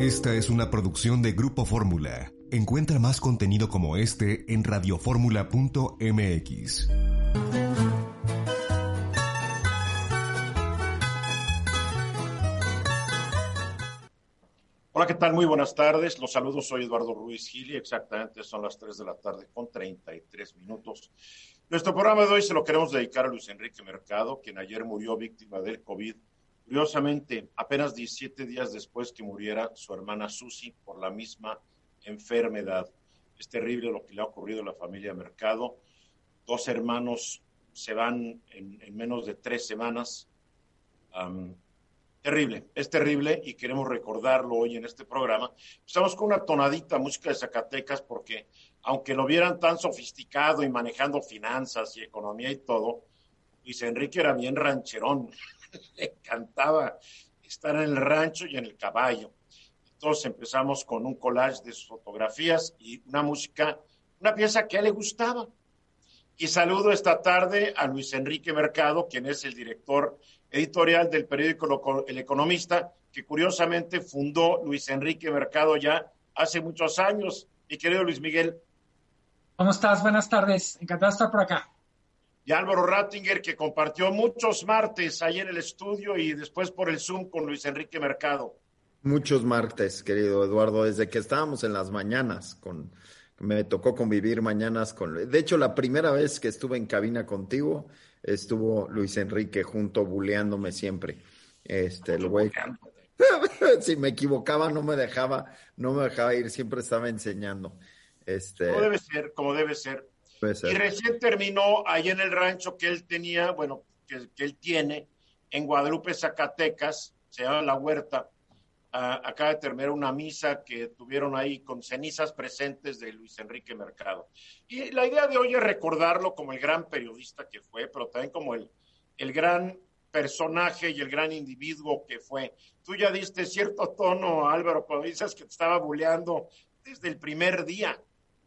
Esta es una producción de Grupo Fórmula. Encuentra más contenido como este en radioformula.mx. Hola, ¿qué tal? Muy buenas tardes. Los saludos, soy Eduardo Ruiz Gili. Exactamente son las 3 de la tarde con 33 minutos. Nuestro programa de hoy se lo queremos dedicar a Luis Enrique Mercado, quien ayer murió víctima del COVID Curiosamente, apenas 17 días después que muriera su hermana Susi por la misma enfermedad. Es terrible lo que le ha ocurrido a la familia Mercado. Dos hermanos se van en, menos de tres semanas. terrible, es terrible y queremos recordarlo hoy en este programa. Estamos con una tonadita música de Zacatecas porque aunque lo vieran tan sofisticado y manejando finanzas y economía y todo, Luis Enrique era bien rancherón. le encantaba estar en el rancho y en el caballo. Entonces empezamos con un collage de sus fotografías y una música, una pieza que a él le gustaba. Y saludo esta tarde a Luis Enrique Mercado, quien es el director editorial del periódico El Economista, que curiosamente fundó Luis Enrique Mercado ya hace muchos años. Mi querido Luis Miguel. ¿Cómo estás? Buenas tardes. Encantado de estar por acá y Álvaro Rattinger, que compartió muchos martes ahí en el estudio y después por el Zoom con Luis Enrique Mercado. Muchos martes, querido Eduardo, desde que estábamos en las mañanas con me tocó convivir mañanas con de hecho la primera vez que estuve en cabina contigo estuvo Luis Enrique junto buleándome siempre. Este, el güey si me equivocaba no me dejaba no me dejaba ir, siempre estaba enseñando. Este Como debe ser, como debe ser. Y recién terminó ahí en el rancho que él tenía, bueno, que, él tiene en Guadalupe, Zacatecas, se llama La Huerta. acaba de terminar una misa que tuvieron ahí con cenizas presentes de Luis Enrique Mercado. Y la idea de hoy es recordarlo como el gran periodista que fue, pero también como el, el gran personaje y el gran individuo que fue. Tú ya diste cierto tono, Álvaro, cuando dices que te estaba buleando desde el primer día.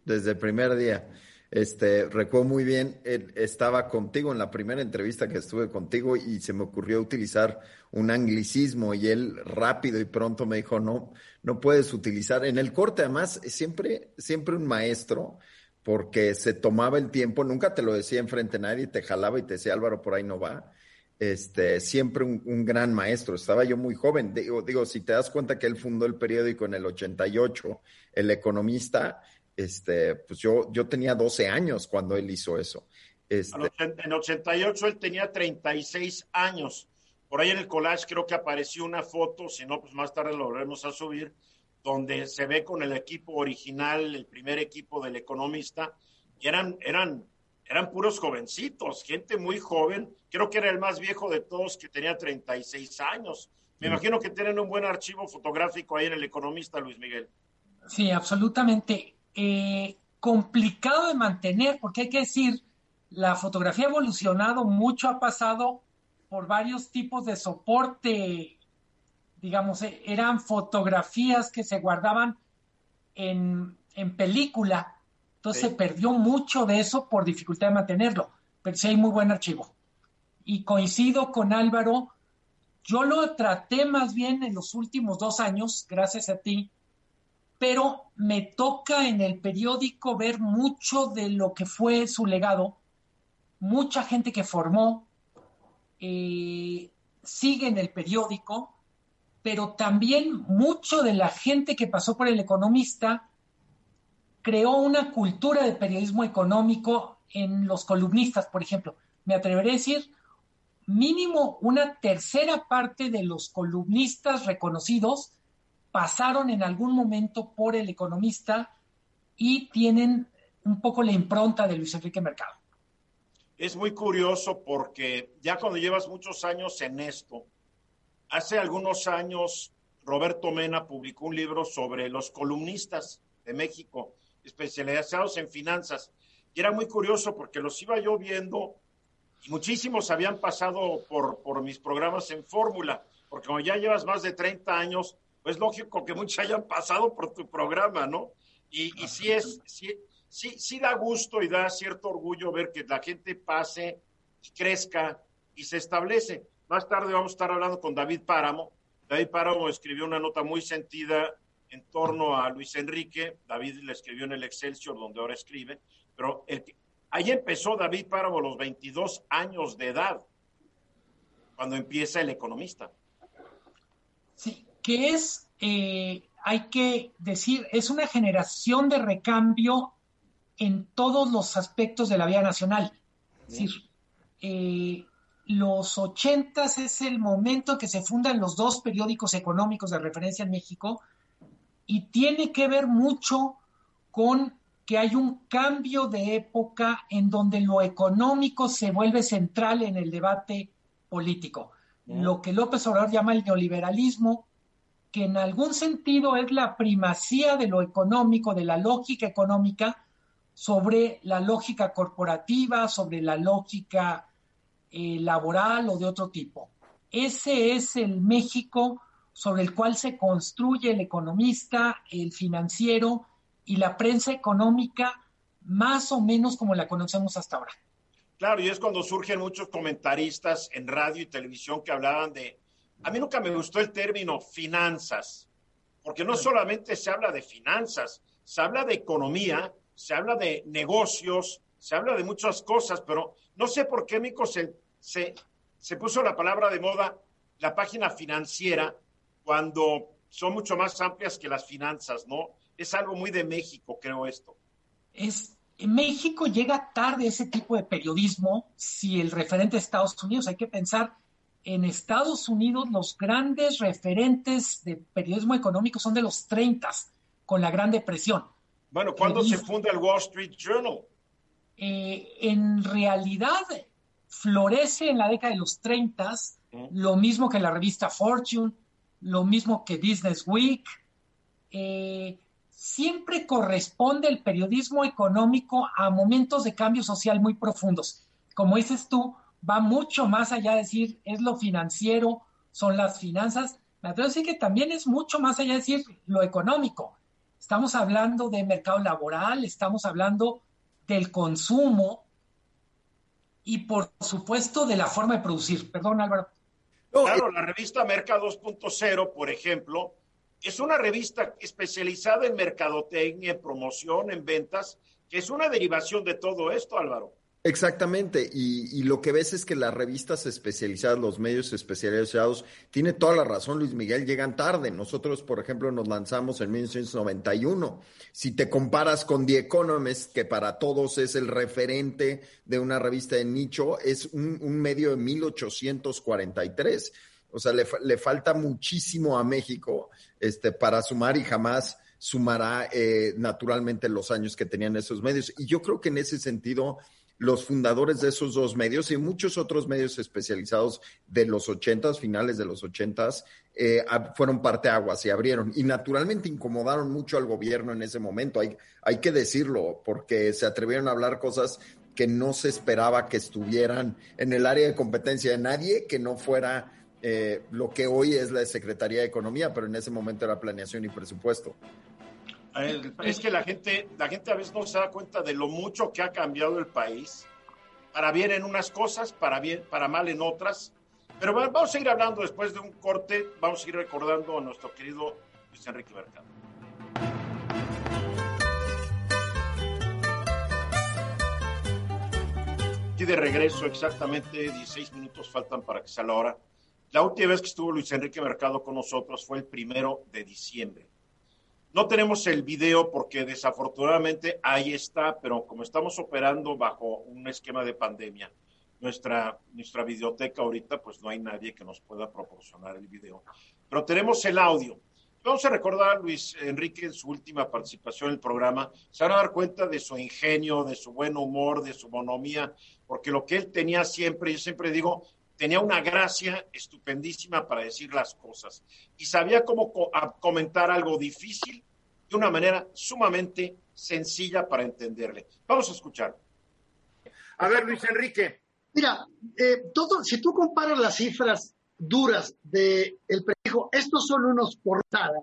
Desde el primer día. Este, recuerdo muy bien, estaba contigo en la primera entrevista que estuve contigo y se me ocurrió utilizar un anglicismo y él rápido y pronto me dijo, no, no puedes utilizar. En el corte, además, siempre, siempre un maestro, porque se tomaba el tiempo, nunca te lo decía enfrente a nadie, te jalaba y te decía, Álvaro, por ahí no va. Este, siempre un, un gran maestro. Estaba yo muy joven. Digo, digo, si te das cuenta que él fundó el periódico en el 88, El Economista, este, pues yo, yo tenía 12 años cuando él hizo eso. Este... En 88 él tenía 36 años. Por ahí en el collage creo que apareció una foto, si no, pues más tarde lo volvemos a subir, donde se ve con el equipo original, el primer equipo del economista, y eran, eran, eran puros jovencitos, gente muy joven. Creo que era el más viejo de todos que tenía 36 años. Me imagino que tienen un buen archivo fotográfico ahí en el economista, Luis Miguel. Sí, absolutamente. Eh, complicado de mantener, porque hay que decir, la fotografía ha evolucionado mucho, ha pasado por varios tipos de soporte, digamos, eh, eran fotografías que se guardaban en, película, entonces se perdió mucho de eso por dificultad de mantenerlo, pero sí hay muy buen archivo. Y coincido con Álvaro, yo lo traté más bien en los últimos dos años, gracias a ti, pero me toca en el periódico ver mucho de lo que fue su legado, mucha gente que formó, eh, sigue en el periódico, pero también mucho de la gente que pasó por el economista creó una cultura de periodismo económico en los columnistas, por ejemplo. Me atreveré a decir, mínimo una tercera parte de los columnistas reconocidos pasaron en algún momento por el economista y tienen un poco la impronta de Luis Enrique Mercado. Es muy curioso porque ya cuando llevas muchos años en esto, hace algunos años Roberto Mena publicó un libro sobre los columnistas de México, especializados en finanzas. Y era muy curioso porque los iba yo viendo y muchísimos habían pasado por, por mis programas en fórmula, porque como ya llevas más de 30 años, pues lógico que muchos hayan pasado por tu programa, ¿no? Y, y sí es, sí, sí, sí da gusto y da cierto orgullo ver que la gente pase y crezca y se establece. Más tarde vamos a estar hablando con David Páramo. David Páramo escribió una nota muy sentida en torno a Luis Enrique. David le escribió en el Excelsior, donde ahora escribe. Pero el, ahí empezó David Páramo a los 22 años de edad, cuando empieza el economista. Sí, que es, eh, hay que decir, es una generación de recambio en todos los aspectos de la vida nacional. Es decir, eh, los ochentas es el momento en que se fundan los dos periódicos económicos de referencia en México y tiene que ver mucho con que hay un cambio de época en donde lo económico se vuelve central en el debate político. Lo que López Obrador llama el neoliberalismo, que en algún sentido es la primacía de lo económico, de la lógica económica, sobre la lógica corporativa, sobre la lógica eh, laboral o de otro tipo. Ese es el México sobre el cual se construye el economista, el financiero y la prensa económica, más o menos como la conocemos hasta ahora. Claro, y es cuando surgen muchos comentaristas en radio y televisión que hablaban de, a mí nunca me gustó el término finanzas, porque no solamente se habla de finanzas, se habla de economía, se habla de negocios, se habla de muchas cosas, pero no sé por qué, Mico, se, se, se puso la palabra de moda, la página financiera, cuando son mucho más amplias que las finanzas, ¿no? Es algo muy de México, creo esto. Es, en México llega tarde ese tipo de periodismo si el referente de Estados Unidos. Hay que pensar, en Estados Unidos los grandes referentes de periodismo económico son de los 30, con la Gran Depresión. Bueno, ¿cuándo se funda el Wall Street Journal? Eh, en realidad, florece en la década de los 30, lo mismo que la revista Fortune, lo mismo que Business Week. Eh, siempre corresponde el periodismo económico a momentos de cambio social muy profundos. Como dices tú, va mucho más allá de decir es lo financiero, son las finanzas. Me atrevo a decir que también es mucho más allá de decir lo económico. Estamos hablando de mercado laboral, estamos hablando del consumo, y por supuesto de la forma de producir. Perdón, Álvaro. claro, la revista Merca 2.0, por ejemplo, es una revista especializada en mercadotecnia, en promoción, en ventas, que es una derivación de todo esto, Álvaro. Exactamente, y, lo que ves es que las revistas especializadas, los medios especializados, tiene toda la razón Luis Miguel, llegan tarde. Nosotros, por ejemplo, nos lanzamos en 1991. Si te comparas con The Economist, que para todos es el referente de una revista de nicho, es un, medio de 1843. O sea, le, le, falta muchísimo a México este, para sumar y jamás sumará eh, naturalmente los años que tenían esos medios. Y yo creo que en ese sentido los fundadores de esos dos medios y muchos otros medios especializados de los ochentas, finales de los ochentas, eh, fueron parteaguas y abrieron. Y naturalmente incomodaron mucho al gobierno en ese momento, hay, hay que decirlo, porque se atrevieron a hablar cosas que no se esperaba que estuvieran en el área de competencia de nadie que no fuera eh, lo que hoy es la Secretaría de Economía, pero en ese momento era planeación y presupuesto. Es que la gente, la gente a veces no se da cuenta de lo mucho que ha cambiado el país, para bien en unas cosas, para bien, para mal en otras. Pero vamos a seguir hablando después de un corte, vamos a seguir recordando a nuestro querido Luis Enrique Mercado. Y de regreso, exactamente 16 minutos faltan para que sea la hora. La última vez que estuvo Luis Enrique Mercado con nosotros fue el primero de diciembre. No tenemos el video porque desafortunadamente ahí está, pero como estamos operando bajo un esquema de pandemia, nuestra, nuestra videoteca ahorita, pues no hay nadie que nos pueda proporcionar el video. Pero tenemos el audio. Vamos a recordar a Luis Enrique en su última participación en el programa. Se van a dar cuenta de su ingenio, de su buen humor, de su bonomía, porque lo que él tenía siempre, yo siempre digo, tenía una gracia estupendísima para decir las cosas y sabía cómo comentar algo difícil de una manera sumamente sencilla para entenderle. Vamos a escuchar. A ver, Luis Enrique. Mira, eh, todo, si tú comparas las cifras duras del el prefijo, estos son unos portada,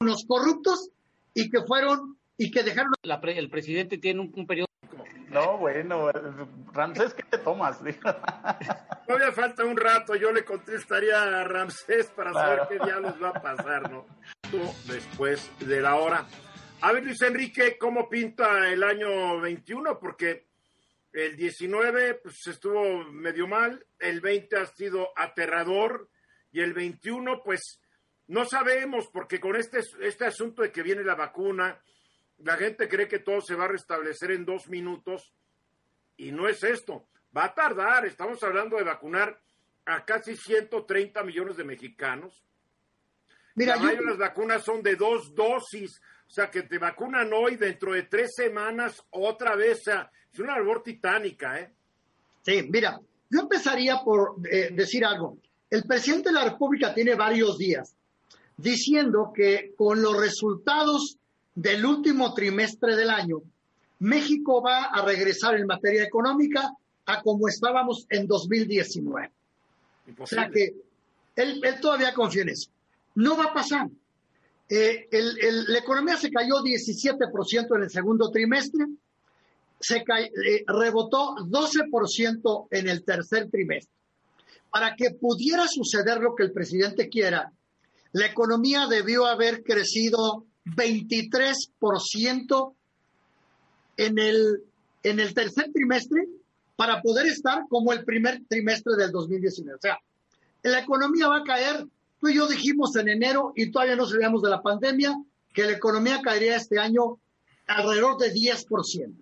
unos corruptos y que fueron y que dejaron. el presidente tiene un, periodo. No, bueno, Ramsés, ¿qué te tomas? Todavía falta un rato, yo le contestaría a Ramsés para saber qué diablos va a pasar, ¿no? Después de la hora. A ver, Luis Enrique, ¿cómo pinta el año 21? Porque el 19 pues, estuvo medio mal, el 20 ha sido aterrador y el 21 pues no sabemos porque con este, este asunto de que viene la vacuna, la gente cree que todo se va a restablecer en dos minutos y no es esto. Va a tardar, estamos hablando de vacunar a casi 130 millones de mexicanos. Mira, la las vacunas son de dos dosis, o sea que te vacunan hoy, dentro de tres semanas otra vez, o sea, es una labor titánica, ¿eh? Sí, mira, yo empezaría por eh, decir algo. El presidente de la República tiene varios días diciendo que con los resultados del último trimestre del año, México va a regresar en materia económica a como estábamos en 2019. O sea que él, todavía confía en eso. No va a pasar. Eh, la economía se cayó 17% en el segundo trimestre, se eh, rebotó 12% en el tercer trimestre. Para que pudiera suceder lo que el presidente quiera, la economía debió haber crecido 23% en el, en el tercer trimestre para poder estar como el primer trimestre del 2019. O sea, la economía va a caer. Tú y yo dijimos en enero, y todavía no sabíamos de la pandemia, que la economía caería este año alrededor de 10%.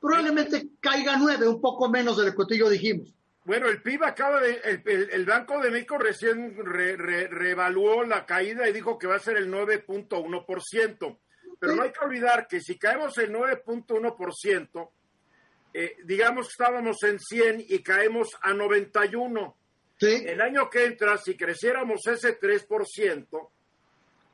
Probablemente caiga 9, un poco menos de lo que tú y yo dijimos. Bueno, el PIB acaba de, el, Banco de México recién reevaluó la caída y dijo que va a ser el 9.1%. Pero no hay que olvidar que si caemos el 9.1%, eh, digamos que estábamos en 100 y caemos a 91. ¿Sí? El año que entra, si creciéramos ese 3%,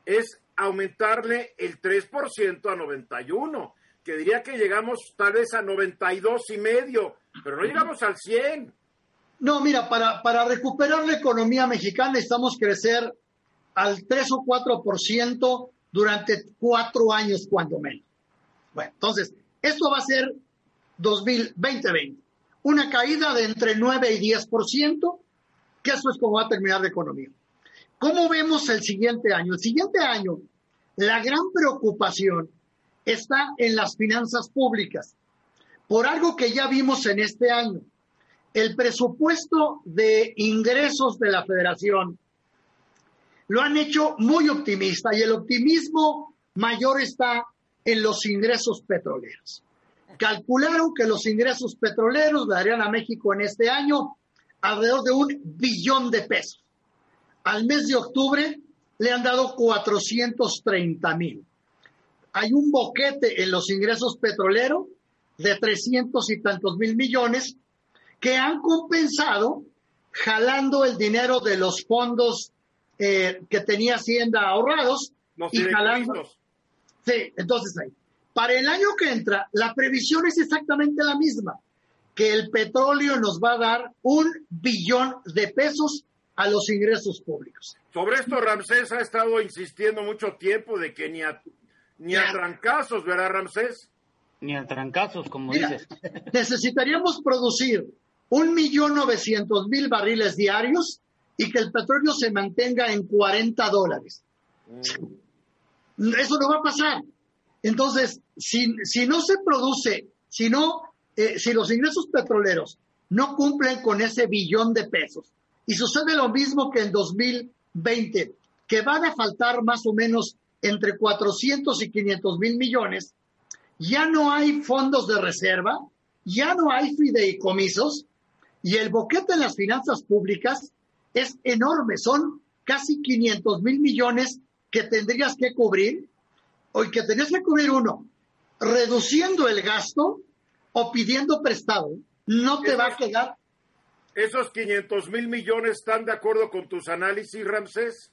es aumentarle el 3% a 91, que diría que llegamos tal vez a 92 y medio, pero no llegamos al 100. No, mira, para, recuperar la economía mexicana necesitamos crecer al 3 o 4% durante cuatro años, cuando menos. Bueno, entonces, esto va a ser 2020. Una caída de entre 9 y 10%, que eso es como va a terminar la economía. ¿Cómo vemos el siguiente año? El siguiente año, la gran preocupación está en las finanzas públicas, por algo que ya vimos en este año el presupuesto de ingresos de la federación lo han hecho muy optimista y el optimismo mayor está en los ingresos petroleros. Calcularon que los ingresos petroleros darían a México en este año alrededor de un billón de pesos. Al mes de octubre le han dado 430 mil. Hay un boquete en los ingresos petroleros de 300 y tantos mil millones que han compensado jalando el dinero de los fondos eh, que tenía Hacienda ahorrados y jalando. Sí, entonces ahí. Para el año que entra, la previsión es exactamente la misma, que el petróleo nos va a dar un billón de pesos a los ingresos públicos. Sobre esto Ramsés ha estado insistiendo mucho tiempo de que ni a, ni a trancazos, ¿verdad Ramsés? Ni a trancazos, como dices. Necesitaríamos producir un millón novecientos mil barriles diarios y que el petróleo se mantenga en 40 dólares. Eso no va a pasar. Entonces, si, si no se produce, si, no, eh, si los ingresos petroleros no cumplen con ese billón de pesos, y sucede lo mismo que en 2020, que van a faltar más o menos entre 400 y 500 mil millones, ya no hay fondos de reserva, ya no hay fideicomisos, y el boquete en las finanzas públicas es enorme, son casi 500 mil millones que tendrías que cubrir, o que tendrías que cubrir uno, reduciendo el gasto o pidiendo prestado. No te va a quedar, ¿Esos 500 mil millones están de acuerdo con tus análisis, Ramsés?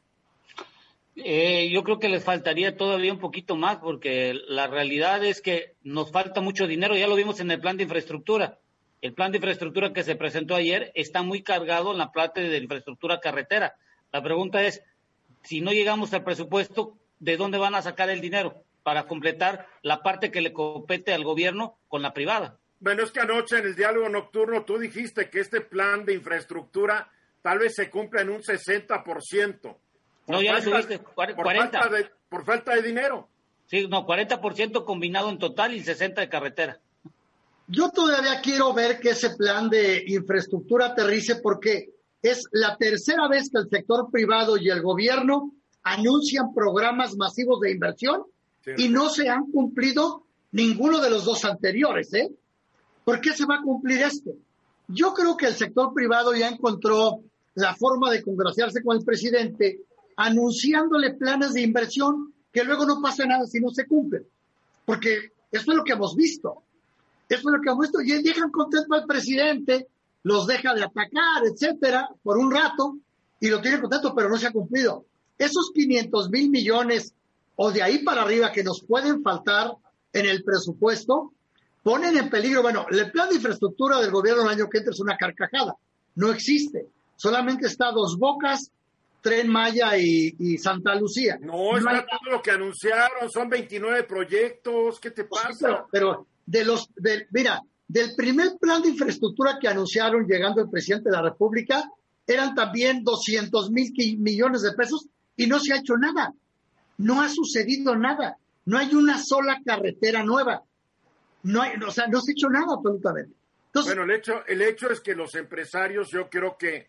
Eh, yo creo que les faltaría todavía un poquito más porque la realidad es que nos falta mucho dinero, ya lo vimos en el plan de infraestructura. El plan de infraestructura que se presentó ayer está muy cargado en la parte de infraestructura carretera. La pregunta es, si no llegamos al presupuesto, ¿de dónde van a sacar el dinero para completar la parte que le compete al gobierno con la privada? Bueno, es que anoche en el diálogo nocturno tú dijiste que este plan de infraestructura tal vez se cumpla en un 60%. No, ya lo subiste, 40. Por falta, de, por falta de dinero. Sí, no, 40% combinado en total y 60% de carretera. Yo todavía quiero ver que ese plan de infraestructura aterrice porque es la tercera vez que el sector privado y el gobierno anuncian programas masivos de inversión y no se han cumplido ninguno de los dos anteriores. ¿eh? ¿Por qué se va a cumplir este? Yo creo que el sector privado ya encontró la forma de congraciarse con el presidente anunciándole planes de inversión que luego no pasa nada si no se cumplen. Porque eso es lo que hemos visto. Eso es lo que hemos visto. Y dejan contento al presidente, los deja de atacar, etcétera, por un rato, y lo tiene contento, pero no se ha cumplido. Esos 500 mil millones o de ahí para arriba que nos pueden faltar en el presupuesto, ponen en peligro, bueno, el plan de infraestructura del gobierno el año que entra es una carcajada, no existe, solamente está dos bocas, Tren Maya y, Santa Lucía. No, está todo lo que anunciaron, son 29 proyectos, ¿qué te pasa? pero, pero, de los, de, mira, del primer plan de infraestructura que anunciaron llegando el presidente de la República, eran también 200 mil millones de pesos y no se ha hecho nada. No ha sucedido nada. No hay una sola carretera nueva. No hay, o sea, no se ha hecho nada absolutamente. bueno, el hecho, el hecho es que los empresarios, yo creo que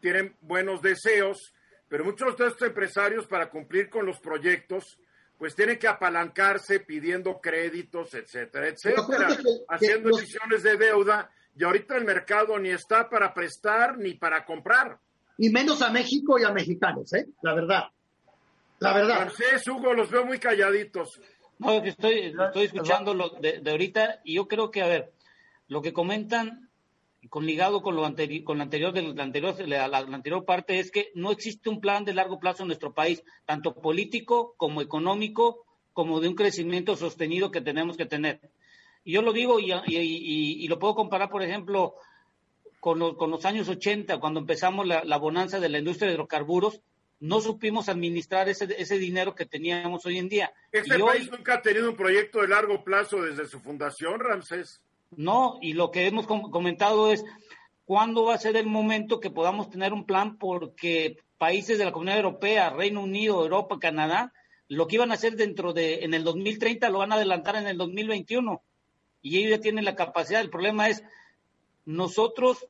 tienen buenos deseos, pero muchos de estos empresarios para cumplir con los proyectos, pues tienen que apalancarse pidiendo créditos, etcétera, etcétera, haciendo emisiones de deuda y ahorita el mercado ni está para prestar ni para comprar. Y menos a México y a mexicanos, ¿eh? La verdad. La verdad. Francés, Hugo, los veo muy calladitos. No, estoy, estoy escuchando lo de, de ahorita y yo creo que, a ver, lo que comentan con ligado con lo anterior, con la anterior, de la anterior, la, la, anterior parte es que no existe un plan de largo plazo en nuestro país, tanto político como económico, como de un crecimiento sostenido que tenemos que tener. Y yo lo digo y, y, y lo puedo comparar, por ejemplo, con, lo, con, los años 80, cuando empezamos la, la, bonanza de la industria de hidrocarburos, no supimos administrar ese, ese dinero que teníamos hoy en día. ¿Este país nunca ha tenido un proyecto de largo plazo desde su fundación, Ramsés? No, y lo que hemos comentado es cuándo va a ser el momento que podamos tener un plan porque países de la Comunidad Europea, Reino Unido, Europa, Canadá, lo que iban a hacer dentro de en el 2030 lo van a adelantar en el 2021 y ellos ya tienen la capacidad. El problema es nosotros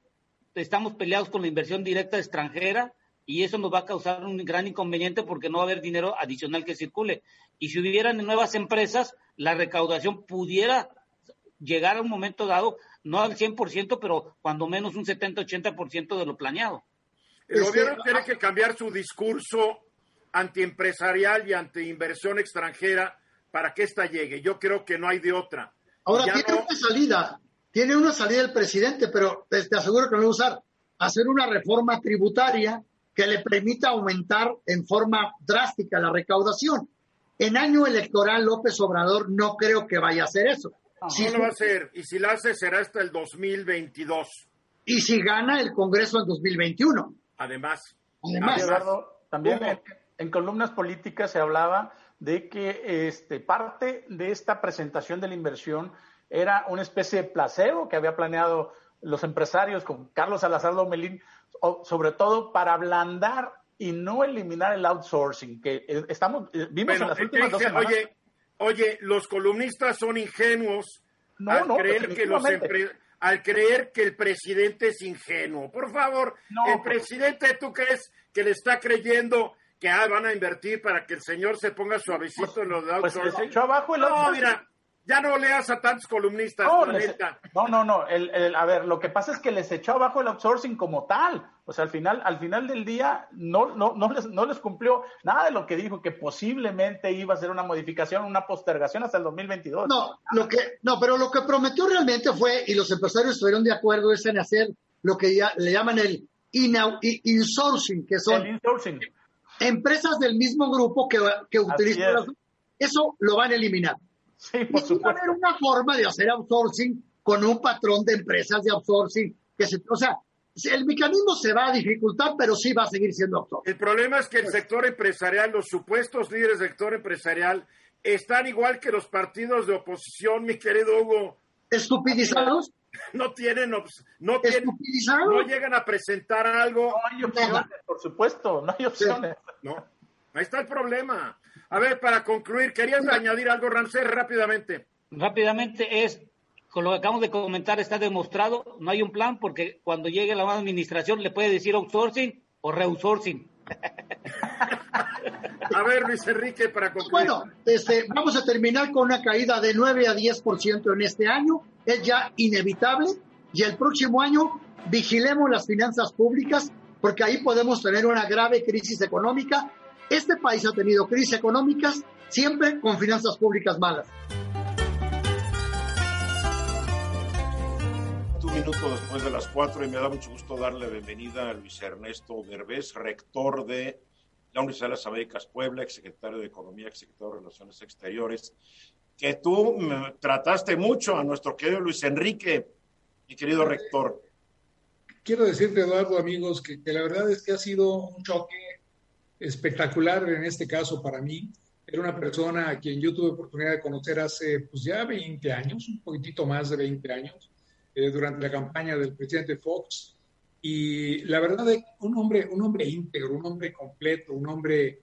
estamos peleados con la inversión directa extranjera y eso nos va a causar un gran inconveniente porque no va a haber dinero adicional que circule. Y si hubieran nuevas empresas, la recaudación pudiera llegar a un momento dado, no al 100%, pero cuando menos un 70-80% de lo planeado. El gobierno tiene que cambiar su discurso antiempresarial y antiinversión extranjera para que ésta llegue. Yo creo que no hay de otra. Ahora, tiene una salida, tiene una salida el presidente, pero te, te aseguro que no va a usar. Hacer una reforma tributaria que le permita aumentar en forma drástica la recaudación. En año electoral, López Obrador no creo que vaya a hacer eso. Sí lo va a hacer. Y si lo hace, será hasta el 2022. Y si gana el Congreso en 2021. Además. Además. también en, columnas políticas se hablaba de que este, parte de esta presentación de la inversión era una especie de placebo que había planeado los empresarios con Carlos Salazar Lomelín, sobre todo para ablandar y no eliminar el outsourcing, que eh, estamos, eh, vimos en las últimas dos semanas. Oye, Oye, los columnistas son ingenuos al, creer que los al creer que el presidente es ingenuo. Por favor, el presidente, ¿tú crees que le está creyendo que ah, van a invertir para que el señor se ponga suavecito pues, en los de pues abajo el No, mira, ya no leas a tantos columnistas. No, no, no, El, a ver, lo que pasa es que les echó abajo el outsourcing como tal. O sea, al final, al final del día no, no, no, les, no les cumplió nada de lo que dijo, que posiblemente iba a ser una modificación, una postergación hasta el 2022. No, lo que, no, pero lo que prometió realmente fue, y los empresarios estuvieron de acuerdo, es en hacer lo que ya, le llaman el insourcing, que son empresas del mismo grupo que, que utilizan eso lo van a eliminar. Sí, por y va a haber una forma de hacer outsourcing con un patrón de empresas de outsourcing que se, o sea, el mecanismo se va a dificultar, pero sí va a seguir siendo outsourcing. El problema es que el sector empresarial, los supuestos líderes del sector empresarial, están igual que los partidos de oposición, mi querido Hugo. ¿Estupidizados? No tienen, no, tienen, no llegan a presentar algo. No hay opciones, por supuesto, no hay opciones. No, ahí está el problema. A ver, para concluir, ¿querías añadir algo, Ramsés, rápidamente? Rápidamente es, con lo que acabamos de comentar, está demostrado, no hay un plan porque cuando llegue la nueva administración le puede decir outsourcing o reoutsourcing. a ver, Luis Enrique, para concluir. Bueno, este, vamos a terminar con una caída de 9 a 10% en este año. Es ya inevitable. Y el próximo año vigilemos las finanzas públicas porque ahí podemos tener una grave crisis económica este país ha tenido crisis económicas siempre con finanzas públicas malas. Un minuto después de las cuatro y me da mucho gusto darle bienvenida a Luis Ernesto Derbez, rector de la Universidad de las Américas Puebla, exsecretario de Economía, exsecretario de Relaciones Exteriores, que tú trataste mucho a nuestro querido Luis Enrique, mi querido rector. Quiero decirte, Eduardo, amigos, que, que la verdad es que ha sido un choque espectacular en este caso para mí. Era una persona a quien yo tuve oportunidad de conocer hace pues ya 20 años, un poquitito más de 20 años, eh, durante la campaña del presidente Fox. Y la verdad, un hombre, un hombre íntegro, un hombre completo, un hombre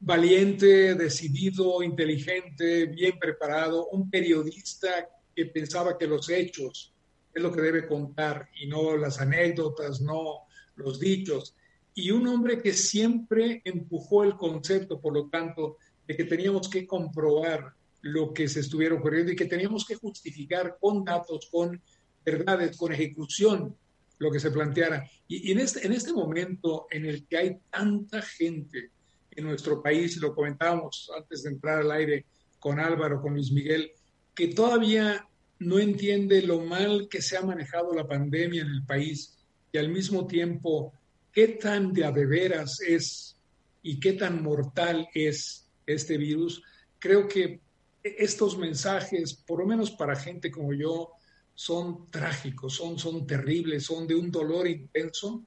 valiente, decidido, inteligente, bien preparado, un periodista que pensaba que los hechos es lo que debe contar y no las anécdotas, no los dichos y un hombre que siempre empujó el concepto, por lo tanto, de que teníamos que comprobar lo que se estuviera ocurriendo y que teníamos que justificar con datos, con verdades, con ejecución lo que se planteara. Y, en, este, en este momento en el que hay tanta gente en nuestro país, lo comentábamos antes de entrar al aire con Álvaro, con Luis Miguel, que todavía no entiende lo mal que se ha manejado la pandemia en el país y al mismo tiempo qué tan de a veras es y qué tan mortal es este virus, creo que estos mensajes, por lo menos para gente como yo, son trágicos, son, son terribles, son de un dolor intenso,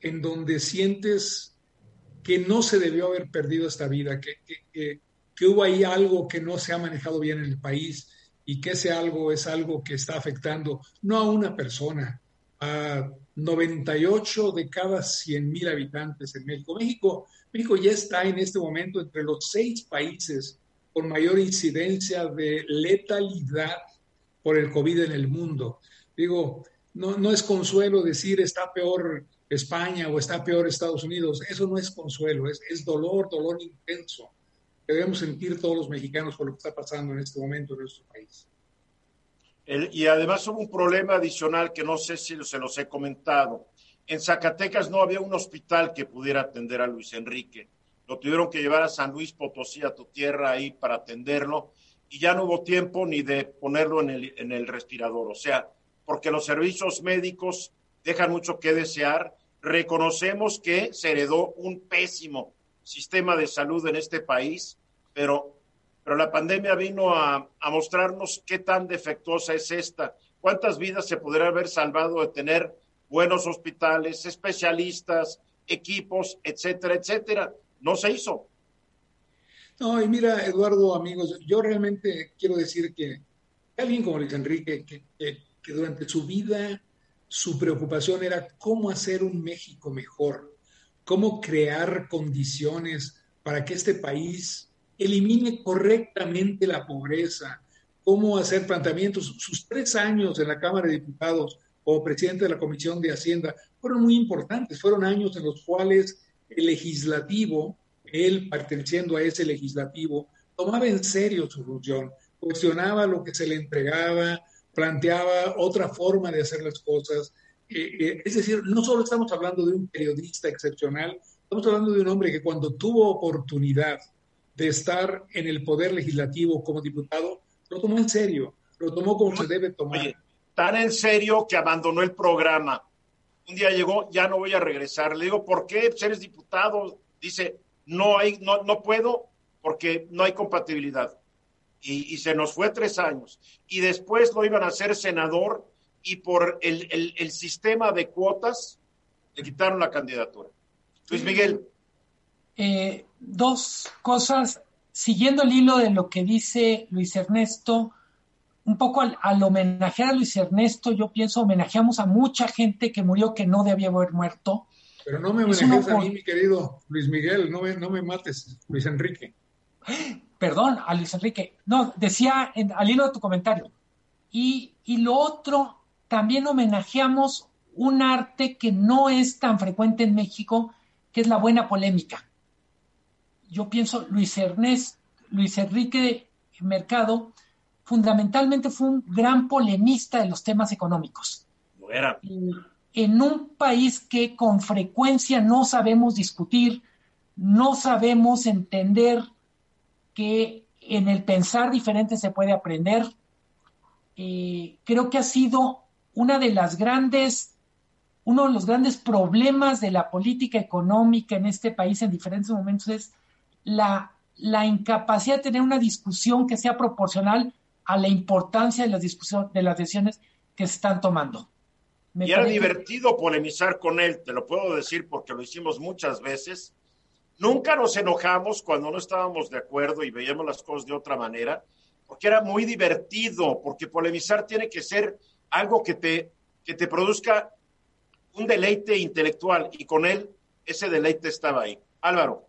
en donde sientes que no se debió haber perdido esta vida, que, que, que, hubo ahí algo que no se ha manejado bien en el país y que ese algo es algo que está afectando no a una persona, a 98 de cada 100 mil habitantes en México. México. Ya está en este momento entre los seis países con mayor incidencia de letalidad por el COVID en el mundo. Digo, no, no es consuelo decir está peor España o está peor Estados Unidos. Eso no es consuelo, es, es dolor, dolor intenso. Debemos sentir todos los mexicanos por lo que está pasando en este momento en nuestro país y además hubo un problema adicional que no sé si se los he comentado. En Zacatecas no había un hospital que pudiera atender a Luis Enrique. Lo tuvieron que llevar a San Luis Potosí, a tu tierra, ahí para atenderlo. Y ya no hubo tiempo ni de ponerlo en el, en el respirador. O sea, porque los servicios médicos dejan mucho que desear. Reconocemos que se heredó un pésimo sistema de salud en este país, pero pero la pandemia vino a, mostrarnos qué tan defectuosa es esta, cuántas vidas se podría haber salvado de tener buenos hospitales, especialistas, equipos, etcétera, etcétera. No se hizo. No, y mira, Eduardo, amigos, yo realmente quiero decir que alguien como Luis Enrique, que, que durante su vida su preocupación era cómo hacer un México mejor, cómo crear condiciones para que este país elimine correctamente la pobreza, cómo hacer planteamientos. Sus tres años en la Cámara de Diputados como presidente de la Comisión de Hacienda fueron muy importantes, fueron años en los cuales el legislativo, él perteneciendo a ese legislativo, tomaba en serio su función, cuestionaba lo que se le entregaba, planteaba otra forma de hacer las cosas. Eh, eh, es decir, no solo estamos hablando de un periodista excepcional, estamos hablando de un hombre que cuando tuvo oportunidad de estar en el poder legislativo como diputado, lo tomó en serio, lo tomó como se debe tomar. tan en serio que abandonó el programa. Un día llegó, ya no voy a regresar. Le digo, ¿por qué? Pues eres diputado. Dice, no hay, no, no puedo porque no hay compatibilidad. Y, se nos fue tres años. Y después lo iban a hacer senador y por el, el sistema de cuotas le quitaron la candidatura. Luis Miguel. Eh, dos cosas, siguiendo el hilo de lo que dice Luis Ernesto, un poco al, homenajear a Luis Ernesto, yo pienso homenajeamos a mucha gente que murió que no debía haber muerto. Pero no me homenajees a mí, mi querido Luis Miguel, no me, no me mates, Luis Enrique. Perdón, a Luis Enrique. No, decía al hilo de tu comentario. Y, y lo otro, también homenajeamos un arte que no es tan frecuente en México, que es la buena polémica. Yo pienso, Luis Ernest, Luis Enrique Mercado, fundamentalmente fue un gran polemista de los temas económicos. era. En un país que con frecuencia no sabemos discutir, no sabemos entender que en el pensar diferente se puede aprender, eh, creo que ha sido una de las grandes uno de los grandes problemas de la política económica en este país en diferentes momentos es la, la incapacidad de tener una discusión que sea proporcional a la importancia de las de las decisiones que se están tomando. y era divertido polemizar con él, te lo puedo decir porque lo hicimos muchas veces. Nunca nos enojamos cuando no estábamos de acuerdo y veíamos las cosas de otra manera, porque era muy divertido, porque polemizar tiene que ser algo que te, que te produzca un deleite intelectual y con él ese deleite estaba ahí. Álvaro.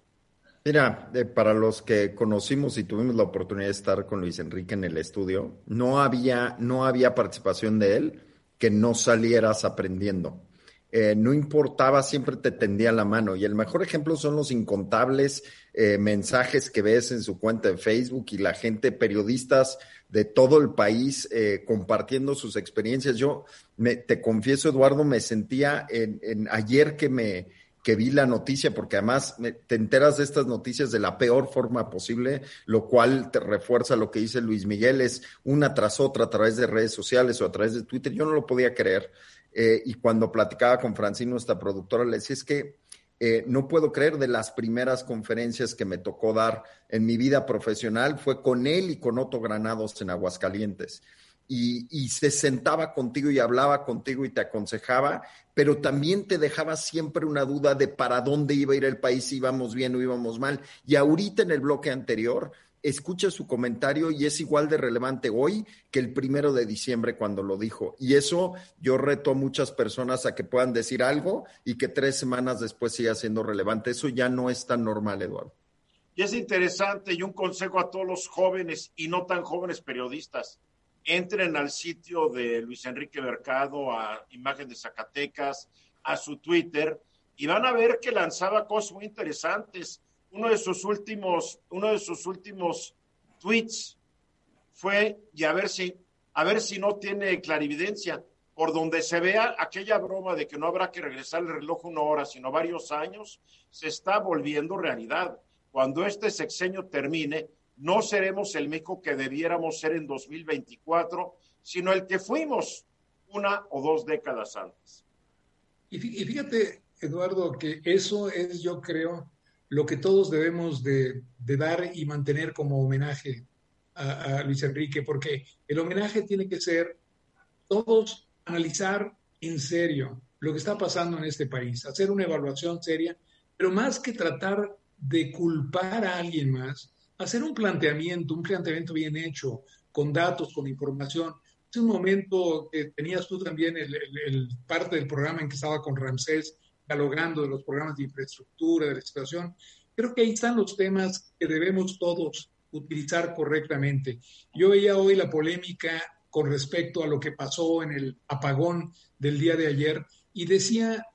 Mira, para los que conocimos y tuvimos la oportunidad de estar con Luis Enrique en el estudio, no había, no había participación de él que no salieras aprendiendo. Eh, no importaba, siempre te tendía la mano. Y el mejor ejemplo son los incontables eh, mensajes que ves en su cuenta de Facebook y la gente, periodistas de todo el país eh, compartiendo sus experiencias. Yo me, te confieso, Eduardo, me sentía en, ayer que me que vi la noticia, porque además te enteras de estas noticias de la peor forma posible, lo cual te refuerza lo que dice Luis Miguel, es una tras otra a través de redes sociales o a través de Twitter. Yo no lo podía creer. Eh, y cuando platicaba con Francino, esta productora, le decía, es que eh, no puedo creer de las primeras conferencias que me tocó dar en mi vida profesional, fue con él y con Otto Granados en Aguascalientes. Y, se sentaba contigo y hablaba contigo y te aconsejaba, pero también te dejaba siempre una duda de para dónde iba a ir el país, si íbamos bien o íbamos mal. Y ahorita en el bloque anterior escucha su comentario y es igual de relevante hoy que el primero de diciembre cuando lo dijo. Y eso yo reto a muchas personas a que puedan decir algo y que tres semanas después siga siendo relevante. Eso ya no es tan normal, Eduardo. Y es interesante y un consejo a todos los jóvenes y no tan jóvenes periodistas. Entren al sitio de Luis Enrique Mercado, a Imagen de Zacatecas, a su Twitter y van a ver que lanzaba cosas muy interesantes uno de sus últimos, uno de sus últimos tweets fue, y a ver si, a ver si no tiene clarividencia, por donde se vea aquella broma de que no habrá que regresar el reloj una hora, sino varios años, se está volviendo realidad. Cuando este sexenio termine, no seremos el México que debiéramos ser en 2024, sino el que fuimos una o dos décadas antes. Y fíjate, Eduardo, que eso es, yo creo, lo que todos debemos de, dar y mantener como homenaje a, Luis Enrique, porque el homenaje tiene que ser todos analizar en serio lo que está pasando en este país, hacer una evaluación seria, pero más que tratar de culpar a alguien más, hacer un planteamiento, un planteamiento bien hecho, con datos, con información. Es un momento que tenías tú también el, parte del programa en que estaba con Ramsés, dialogando de los programas de infraestructura, de la situación. Creo que ahí están los temas que debemos todos utilizar correctamente. Yo veía hoy la polémica con respecto a lo que pasó en el apagón del día de ayer y decía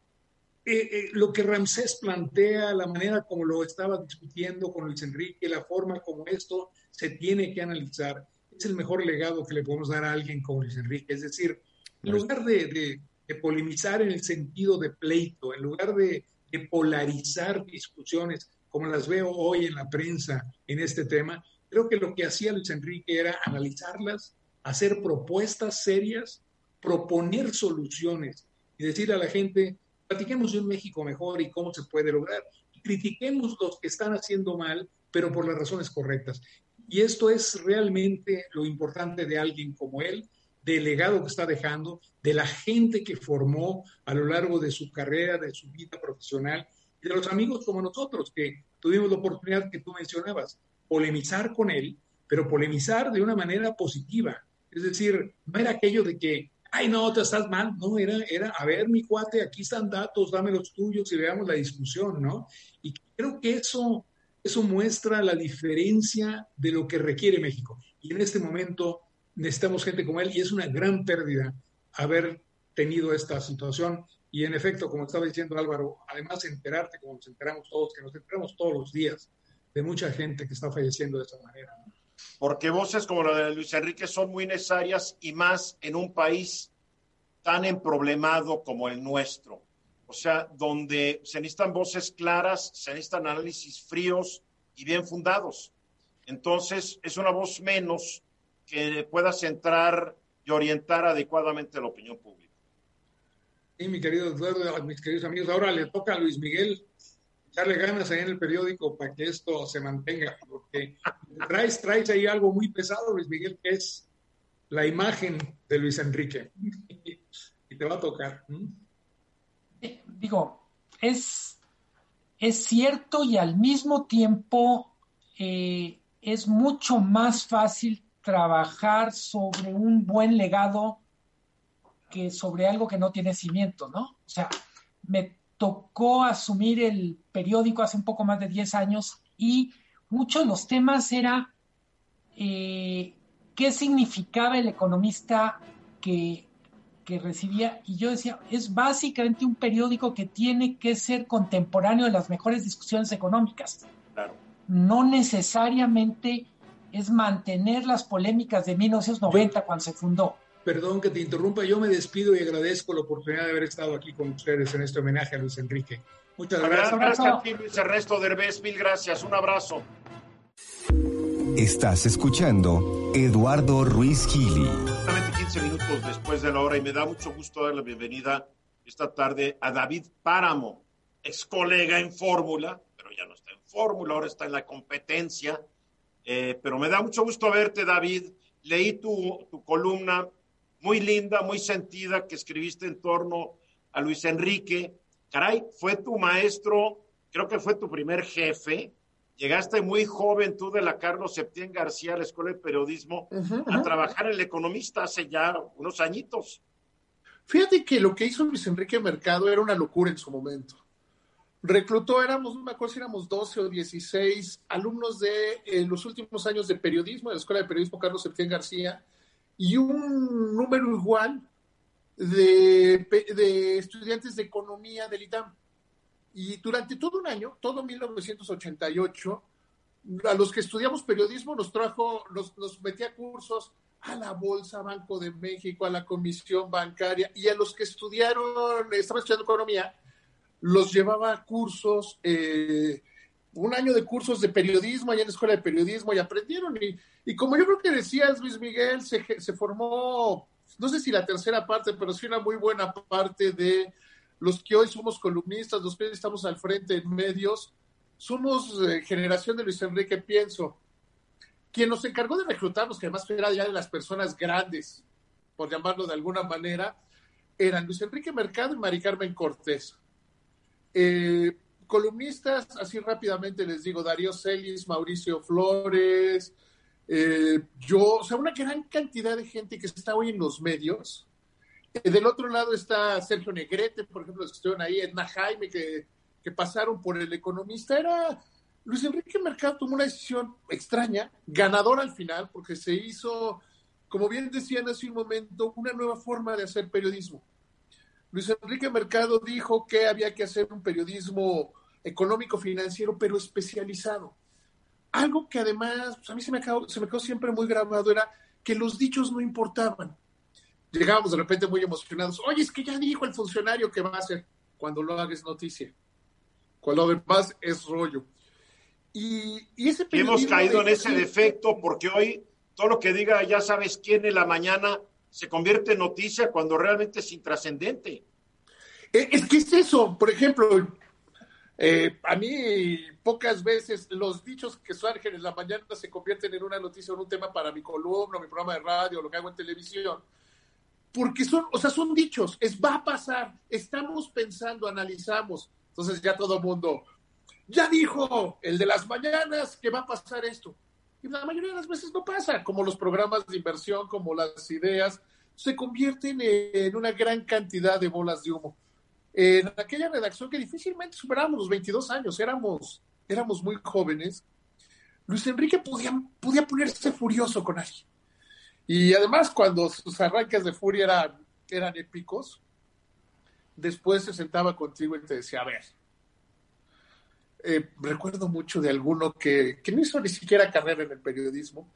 eh, eh, lo que Ramsés plantea, la manera como lo estaba discutiendo con Luis Enrique, la forma como esto se tiene que analizar, es el mejor legado que le podemos dar a alguien como Luis Enrique. Es decir, en lugar de de polemizar en el sentido de pleito, en lugar de, polarizar discusiones como las veo hoy en la prensa en este tema, creo que lo que hacía Luis Enrique era analizarlas, hacer propuestas serias proponer soluciones y decir a la gente, platiquemos de un México mejor y cómo se puede lograr. Critiquemos los que están haciendo mal, pero por las razones correctas. Y esto es realmente lo importante de alguien como él, del legado que está dejando, de la gente que formó a lo largo de su carrera, de su vida profesional, y de los amigos como nosotros, que tuvimos la oportunidad que tú mencionabas, polemizar con él, pero polemizar de una manera positiva. Es decir, no era aquello de que, ay, no, te estás mal, no, era, era, a ver, mi cuate, aquí están datos, dame los tuyos y veamos la discusión, ¿no? Y creo que eso eso muestra la diferencia de lo que requiere México. Y en este momento necesitamos gente como él y es una gran pérdida haber tenido esta situación. Y en efecto, como estaba diciendo Álvaro, además enterarte, como nos enteramos todos, que nos enteramos todos los días de mucha gente que está falleciendo de esa manera. Porque voces como la de Luis Enrique son muy necesarias y más en un país tan emproblemado como el nuestro o sea, donde se necesitan voces claras, se necesitan análisis fríos y bien fundados. Entonces, es una voz menos que pueda centrar y orientar adecuadamente la opinión pública. Sí, mi querido Eduardo, mis queridos amigos, ahora le toca a Luis Miguel echarle ganas ahí en el periódico para que esto se mantenga, porque traes, traes ahí algo muy pesado, Luis Miguel, que es la imagen de Luis Enrique. y te va a tocar digo, es, es cierto y al mismo tiempo eh, es mucho más fácil trabajar sobre un buen legado que sobre algo que no tiene cimiento, ¿no? O sea, me tocó asumir el periódico hace un poco más de 10 años y muchos de los temas era eh, qué significaba el economista que que recibía y yo decía, es básicamente un periódico que tiene que ser contemporáneo de las mejores discusiones económicas. No necesariamente es mantener las polémicas de 1990 cuando se fundó. Perdón que te interrumpa, yo me despido y agradezco la oportunidad de haber estado aquí con ustedes en este homenaje a Luis Enrique. Muchas gracias. Gracias a ti, Luis Ernesto Derbez, mil gracias, un abrazo. Estás escuchando Eduardo Ruiz Gili minutos después de la hora y me da mucho gusto dar la bienvenida esta tarde a David Páramo, ex colega en Fórmula, pero ya no está en Fórmula, ahora está en la competencia. Eh, pero me da mucho gusto verte, David. Leí tu, tu columna muy linda, muy sentida que escribiste en torno a Luis Enrique. Caray, fue tu maestro, creo que fue tu primer jefe, Llegaste muy joven tú de la Carlos Septién García, la Escuela de Periodismo, a trabajar en el economista hace ya unos añitos. Fíjate que lo que hizo Luis Enrique Mercado era una locura en su momento. Reclutó, éramos, no me acuerdo si éramos 12 o 16 alumnos de eh, los últimos años de periodismo, de la Escuela de Periodismo Carlos Septién García, y un número igual de, de estudiantes de economía del ITAM. Y durante todo un año, todo 1988, a los que estudiamos periodismo nos trajo, nos, nos metía cursos a la Bolsa Banco de México, a la Comisión Bancaria, y a los que estudiaron, estaban estudiando economía, los llevaba cursos, eh, un año de cursos de periodismo allá en la Escuela de Periodismo y aprendieron. Y, y como yo creo que decías, Luis Miguel, se, se formó, no sé si la tercera parte, pero sí una muy buena parte de los que hoy somos columnistas, los que estamos al frente en medios, somos eh, generación de Luis Enrique Pienso. Quien nos encargó de reclutarnos, que además era ya de las personas grandes, por llamarlo de alguna manera, eran Luis Enrique Mercado y Mari Carmen Cortés. Eh, columnistas, así rápidamente les digo, Darío Celis, Mauricio Flores, eh, yo, o sea, una gran cantidad de gente que está hoy en los medios, eh, del otro lado está Sergio Negrete, por ejemplo, los que estuvieron ahí, Edna Jaime, que, que pasaron por el economista. Era Luis Enrique Mercado tomó una decisión extraña, ganadora al final, porque se hizo, como bien decían hace un momento, una nueva forma de hacer periodismo. Luis Enrique Mercado dijo que había que hacer un periodismo económico financiero, pero especializado. Algo que además pues, a mí se me, se me quedó siempre muy grabado era que los dichos no importaban llegábamos de repente muy emocionados. Oye, es que ya dijo el funcionario que va a hacer. Cuando lo hagas noticia. Cuando lo demás es rollo. Y, ese Hemos caído en ese defecto porque hoy todo lo que diga ya sabes quién en la mañana se convierte en noticia cuando realmente es intrascendente. Eh, es que es eso, por ejemplo, eh, a mí pocas veces los dichos que surgen en la mañana se convierten en una noticia o en un tema para mi columna, mi programa de radio, lo que hago en televisión, porque son, o sea, son dichos, es va a pasar, estamos pensando, analizamos, entonces ya todo el mundo, ya dijo el de las mañanas que va a pasar esto. Y la mayoría de las veces no pasa, como los programas de inversión, como las ideas, se convierten en una gran cantidad de bolas de humo. En aquella redacción que difícilmente superábamos los 22 años, éramos, éramos muy jóvenes, Luis Enrique podía, podía ponerse furioso con alguien. Y además, cuando sus arranques de furia eran, eran épicos, después se sentaba contigo y te decía, a ver, eh, recuerdo mucho de alguno que, que, no hizo ni siquiera carrera en el periodismo,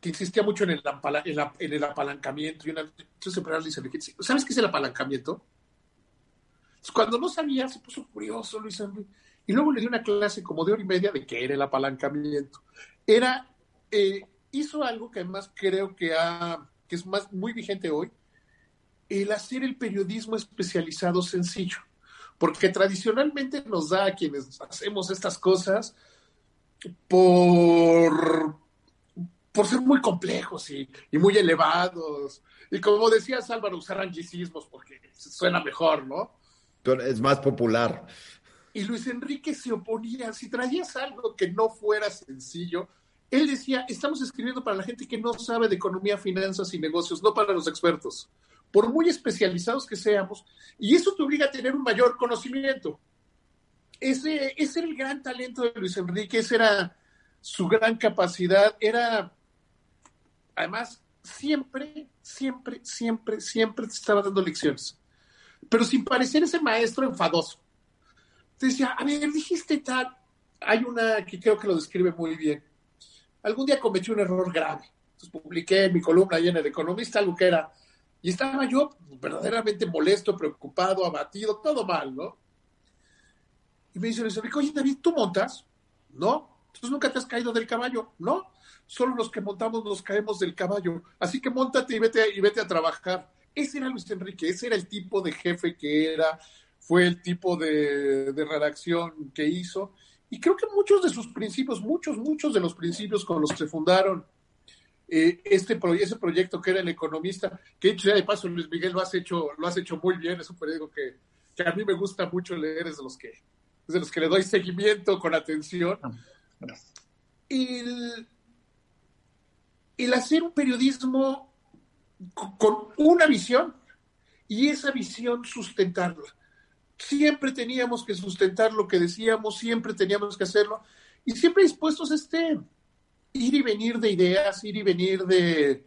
que insistía mucho en el, en, el apalancamiento. Y una, entonces, ¿sabes qué es el apalancamiento? Cuando no sabía, se puso curioso Luis Enrique. Y luego le dio una clase como de hora y media de qué era el apalancamiento. Era, eh, hizo algo que además creo que, ha, que es más, muy vigente hoy, el hacer el periodismo especializado sencillo porque tradicionalmente nos da a quienes hacemos estas cosas por, por ser muy complejos y, muy elevados. Y como decías, Álvaro, usar anglicismos porque suena mejor, ¿no? Es más popular. Y Luis Enrique se oponía. Si traías algo que no fuera sencillo, él decía, estamos escribiendo para la gente que no sabe de economía, finanzas y negocios, no para los expertos por muy especializados que seamos, y eso te obliga a tener un mayor conocimiento. Ese, ese era el gran talento de Luis Enrique, esa era su gran capacidad, era, además, siempre, siempre, siempre, siempre te estaba dando lecciones, pero sin parecer ese maestro enfadoso. Te decía, a ver, dijiste tal, hay una que creo que lo describe muy bien. Algún día cometí un error grave. Entonces publiqué mi columna ahí en El Economista algo que era y estaba yo verdaderamente molesto, preocupado, abatido, todo mal, ¿no? Y me dice oye David, ¿tú montas? No. Entonces nunca te has caído del caballo, ¿no? Solo los que montamos nos caemos del caballo. Así que montate y vete, y vete a trabajar. Ese era Luis Enrique, ese era el tipo de jefe que era, fue el tipo de, de redacción que hizo. Y creo que muchos de sus principios, muchos, muchos de los principios con los que se fundaron eh, este ese proyecto que era el economista, que hecho de paso, Luis Miguel, lo has hecho, lo has hecho muy bien, es un periódico que, que a mí me gusta mucho leer, es de los que, es de los que le doy seguimiento con atención. Y el, el hacer un periodismo con una visión y esa visión sustentarla. Siempre teníamos que sustentar lo que decíamos, siempre teníamos que hacerlo y siempre dispuestos a este, ir y venir de ideas, ir y venir de,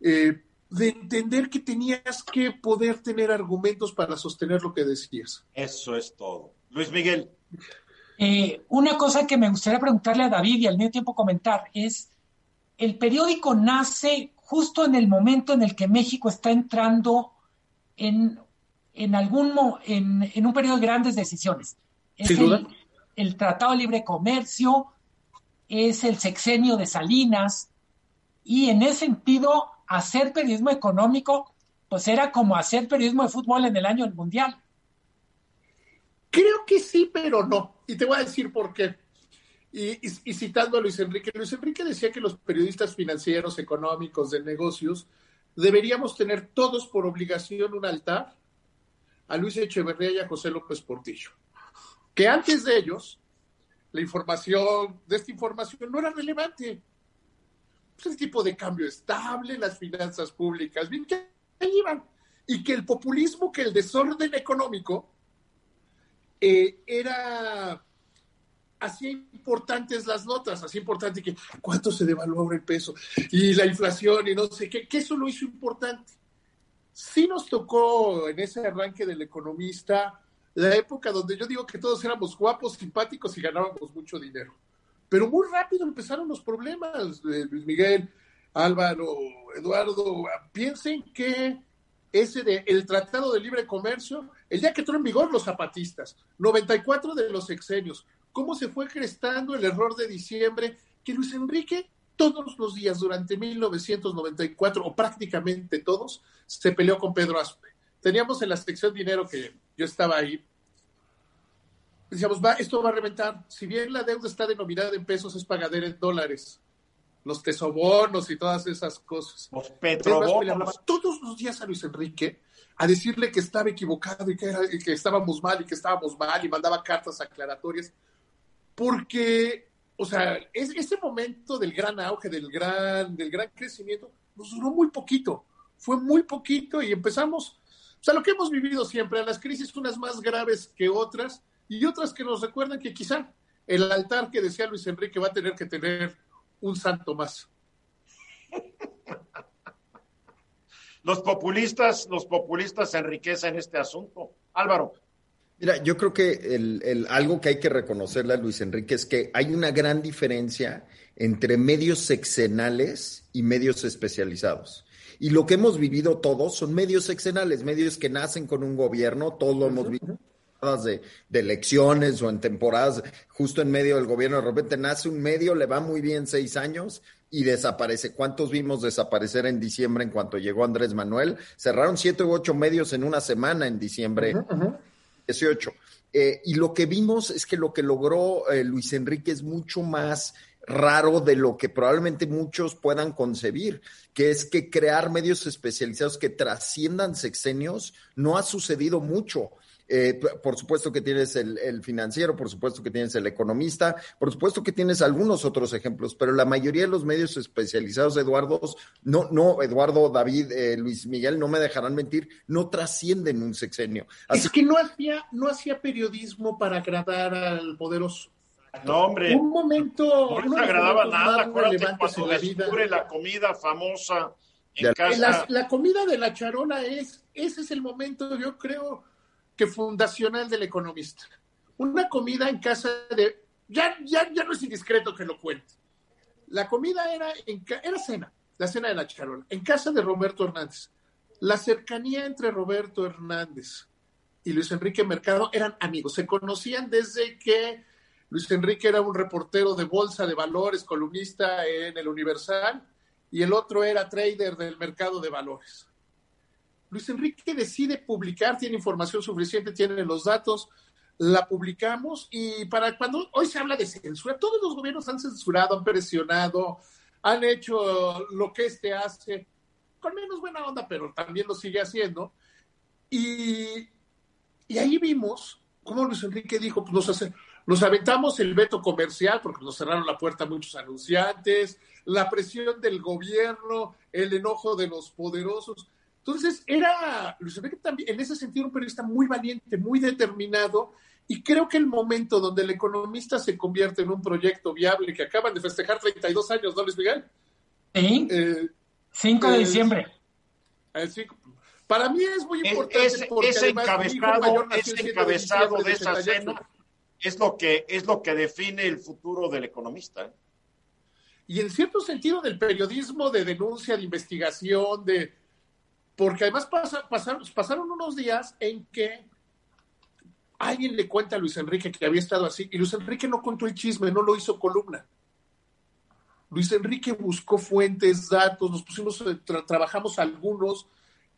eh, de entender que tenías que poder tener argumentos para sostener lo que decías. Eso es todo. Luis Miguel. Eh, una cosa que me gustaría preguntarle a David y al mismo tiempo comentar es, el periódico nace justo en el momento en el que México está entrando en, en algún en, en un periodo de grandes decisiones. Es el, el Tratado de Libre Comercio, es el sexenio de Salinas, y en ese sentido, hacer periodismo económico, pues era como hacer periodismo de fútbol en el año del Mundial. Creo que sí, pero no. Y te voy a decir por qué. Y, citando a Luis Enrique, Luis Enrique decía que los periodistas financieros, económicos, de negocios, deberíamos tener todos por obligación un altar a Luis Echeverría y a José López Portillo. Que antes de ellos la información, de esta información no era relevante. Pues el tipo de cambio estable, las finanzas públicas, bien que ahí iban. Y que el populismo, que el desorden económico eh, era así importantes las notas, así importante que cuánto se devaluó ahora el peso y la inflación y no sé qué, que eso lo hizo importante. Sí nos tocó en ese arranque del economista la época donde yo digo que todos éramos guapos, simpáticos y ganábamos mucho dinero. Pero muy rápido empezaron los problemas, eh, Luis Miguel, Álvaro, Eduardo. Piensen que ese de el Tratado de Libre Comercio, el día que entró en vigor los zapatistas, 94 de los sexenios, cómo se fue gestando el error de diciembre, que Luis Enrique todos los días durante 1994, o prácticamente todos, se peleó con Pedro Aspe. Teníamos en la sección dinero que yo estaba ahí, decíamos, va, esto va a reventar. Si bien la deuda está denominada en pesos, es pagadera en dólares. Los tesobonos y todas esas cosas. Los petrobonos. Todos los días a Luis Enrique a decirle que estaba equivocado y que, que estábamos mal y que estábamos mal y mandaba cartas aclaratorias. Porque, o sea, es, ese momento del gran auge, del gran, del gran crecimiento, nos duró muy poquito. Fue muy poquito y empezamos, o sea, lo que hemos vivido siempre, a las crisis unas más graves que otras, y otras que nos recuerdan que quizá el altar que decía Luis Enrique va a tener que tener un santo más. Los populistas, los populistas enriquecen este asunto. Álvaro. Mira, yo creo que el, algo que hay que reconocerle a Luis Enrique es que hay una gran diferencia entre medios sexenales y medios especializados. Y lo que hemos vivido todos son medios sexenales, medios que nacen con un gobierno, todos lo hemos visto de, elecciones o en temporadas justo en medio del gobierno, de repente nace un medio, le va muy bien seis años y desaparece. ¿Cuántos vimos desaparecer en diciembre en cuanto llegó Andrés Manuel? Cerraron siete u ocho medios en una semana en diciembre 18. Eh, y lo que vimos es que lo que logró eh, Luis Enrique es mucho más raro de lo que probablemente muchos puedan concebir, que es que crear medios especializados que trasciendan sexenios no ha sucedido mucho. Eh, por supuesto que tienes el, financiero, por supuesto que tienes el economista, por supuesto que tienes algunos otros ejemplos, pero la mayoría de los medios especializados, Eduardo, no, no, Eduardo, David, eh, Luis Miguel, no me dejarán mentir, no trascienden un sexenio. Es que no hacía, no hacía periodismo para agradar al poderoso. No, hombre. Un momento. No le agradaba nada. Acuérdate cuando la descubre la comida famosa en casa. La, la comida de la charola es, ese es el momento, yo creo que fundacional del economista. Una comida en casa de... Ya, ya, ya no es indiscreto que lo cuente. La comida era, en, era cena, la cena de la charola, en casa de Roberto Hernández. La cercanía entre Roberto Hernández y Luis Enrique Mercado eran amigos. Se conocían desde que Luis Enrique era un reportero de bolsa de valores, columnista en el Universal, y el otro era trader del mercado de valores. Luis Enrique decide publicar, tiene información suficiente, tiene los datos, la publicamos y para cuando hoy se habla de censura, todos los gobiernos han censurado, han presionado, han hecho lo que este hace, con menos buena onda, pero también lo sigue haciendo. Y, y ahí vimos cómo Luis Enrique dijo, pues nos, hace, nos aventamos el veto comercial porque nos cerraron la puerta muchos anunciantes, la presión del gobierno, el enojo de los poderosos. Entonces, era Luis Enrique también, en ese sentido, un periodista muy valiente, muy determinado, y creo que el momento donde el economista se convierte en un proyecto viable, que acaban de festejar 32 años, ¿no, Luis Miguel? Sí. 5 de diciembre. para mí es muy importante es, porque ese encabezado, ese encabezado de, esa cena es lo que es lo que define el futuro del economista. ¿eh? Y en cierto sentido del periodismo de denuncia, de investigación, de porque además pasaron, pasaron unos días en que alguien le cuenta a Luis Enrique que había estado así y Luis Enrique no contó el chisme, no lo hizo columna. Luis Enrique buscó fuentes, datos, nos pusimos, eh, trabajamos algunos,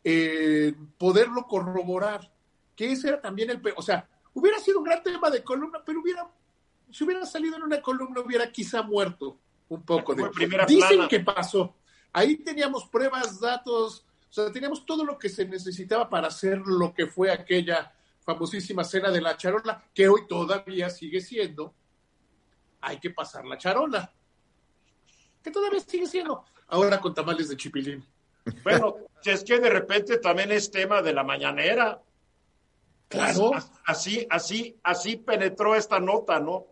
eh, poderlo corroborar, que ese era también el, o sea, hubiera sido un gran tema de columna, pero hubiera, si hubiera salido en una columna hubiera quizá muerto un poco. De, dicen que pasó. Ahí teníamos pruebas, datos, sea, teníamos todo lo que se necesitaba para hacer lo que fue aquella famosísima cena de la charola, que hoy todavía sigue siendo, hay que pasar la charola, que todavía sigue siendo, ahora con tamales de chipilín. Bueno, es que de repente también es tema de la mañanera. Claro. Así, así, así penetró esta nota, ¿no?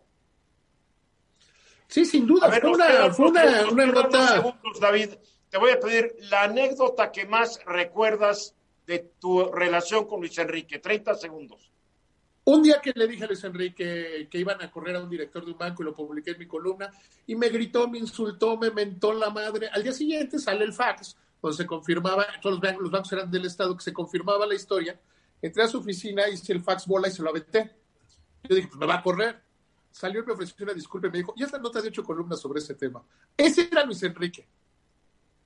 Sí, sin duda. fue una, fue una, nota. David te voy a pedir la anécdota que más recuerdas de tu relación con Luis Enrique. 30 segundos. Un día que le dije a Luis Enrique que iban a correr a un director de un banco y lo publiqué en mi columna, y me gritó, me insultó, me mentó la madre. Al día siguiente sale el fax, donde se confirmaba, todos los bancos, eran del Estado, que se confirmaba la historia. Entré a su oficina, hice el fax bola y se lo aventé. Yo dije, pues me va a correr. salió y me ofreció una disculpa y me dijo, ya no te has hecho columnas sobre ese tema. Ese era Luis Enrique,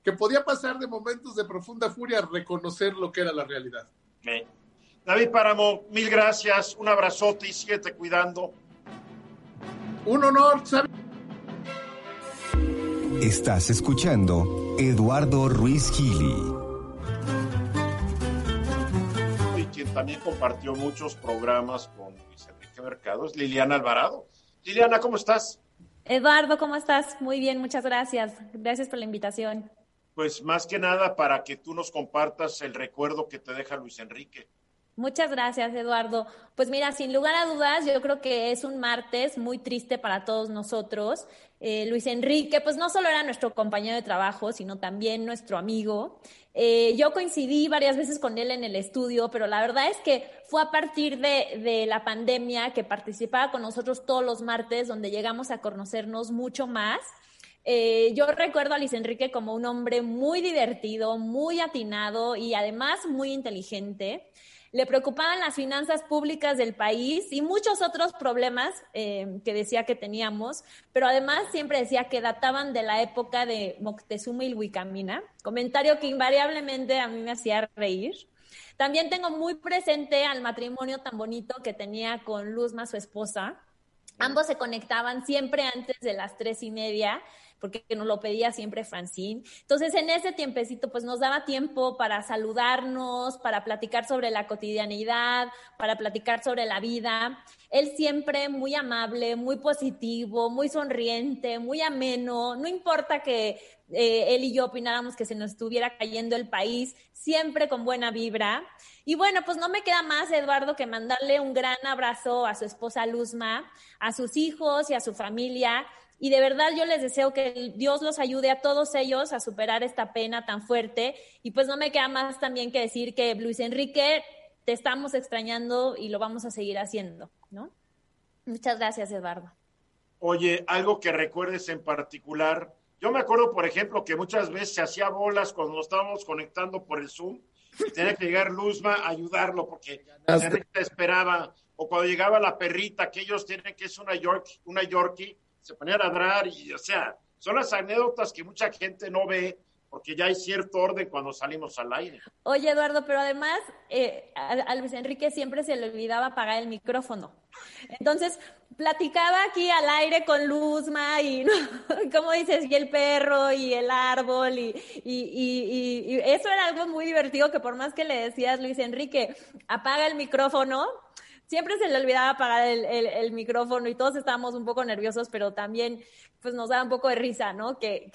que podía pasar de momentos de profunda furia a reconocer lo que era la realidad. David Páramo, mil gracias, un abrazote y síguete cuidando. Un honor. Estás escuchando Eduardo Ruiz Gili. Y quien también compartió muchos programas con Luis Enrique Mercado es Liliana Alvarado. Liliana, ¿cómo estás? Eduardo, ¿cómo estás? Muy bien, muchas gracias. Gracias por la invitación. Pues más que nada para que tú nos compartas el recuerdo que te deja Luis Enrique. Muchas gracias, Eduardo. Pues mira, sin lugar a dudas, yo creo que es un martes muy triste para todos nosotros. Eh, Luis Enrique, pues no solo era nuestro compañero de trabajo, sino también nuestro amigo. Eh, yo coincidí varias veces con él en el estudio, pero la verdad es que fue a partir de, la pandemia que participaba con nosotros todos los martes, donde llegamos a conocernos mucho más. Eh, yo recuerdo a Luis Enrique como un hombre muy divertido, muy atinado y además muy inteligente le preocupaban las finanzas públicas del país y muchos otros problemas eh, que decía que teníamos, pero además siempre decía que databan de la época de Moctezuma y Huicamina, comentario que invariablemente a mí me hacía reír. También tengo muy presente al matrimonio tan bonito que tenía con Luzma, su esposa. Ambos se conectaban siempre antes de las tres y media porque nos lo pedía siempre Francine. Entonces, en ese tiempecito, pues nos daba tiempo para saludarnos, para platicar sobre la cotidianidad, para platicar sobre la vida. Él siempre muy amable, muy positivo, muy sonriente, muy ameno. No importa que eh, él y yo opináramos que se nos estuviera cayendo el país, siempre con buena vibra. Y bueno, pues no me queda más, Eduardo, que mandarle un gran abrazo a su esposa Luzma, a sus hijos y a su familia y de verdad yo les deseo que Dios los ayude a todos ellos a superar esta pena tan fuerte. Y pues no me queda más también que decir que Luis Enrique, te estamos extrañando y lo vamos a seguir haciendo, ¿no? Muchas gracias, Eduardo. Oye, algo que recuerdes en particular. Yo me acuerdo, por ejemplo, que muchas veces se hacía bolas cuando nos estábamos conectando por el Zoom y tenía que llegar Luzma a ayudarlo porque Enrique esperaba. O cuando llegaba la perrita, que ellos tienen que es una, York, una Yorkie, se ponía a ladrar y, o sea, son las anécdotas que mucha gente no ve porque ya hay cierto orden cuando salimos al aire. Oye, Eduardo, pero además eh, a, Luis Enrique siempre se le olvidaba apagar el micrófono. Entonces, platicaba aquí al aire con Luzma y, como dices, y el perro y el árbol y, y, y, eso era algo muy divertido que por más que le decías, Luis Enrique, apaga el micrófono, siempre se le olvidaba apagar el, micrófono y todos estábamos un poco nerviosos, pero también pues nos daba un poco de risa, ¿no? Que,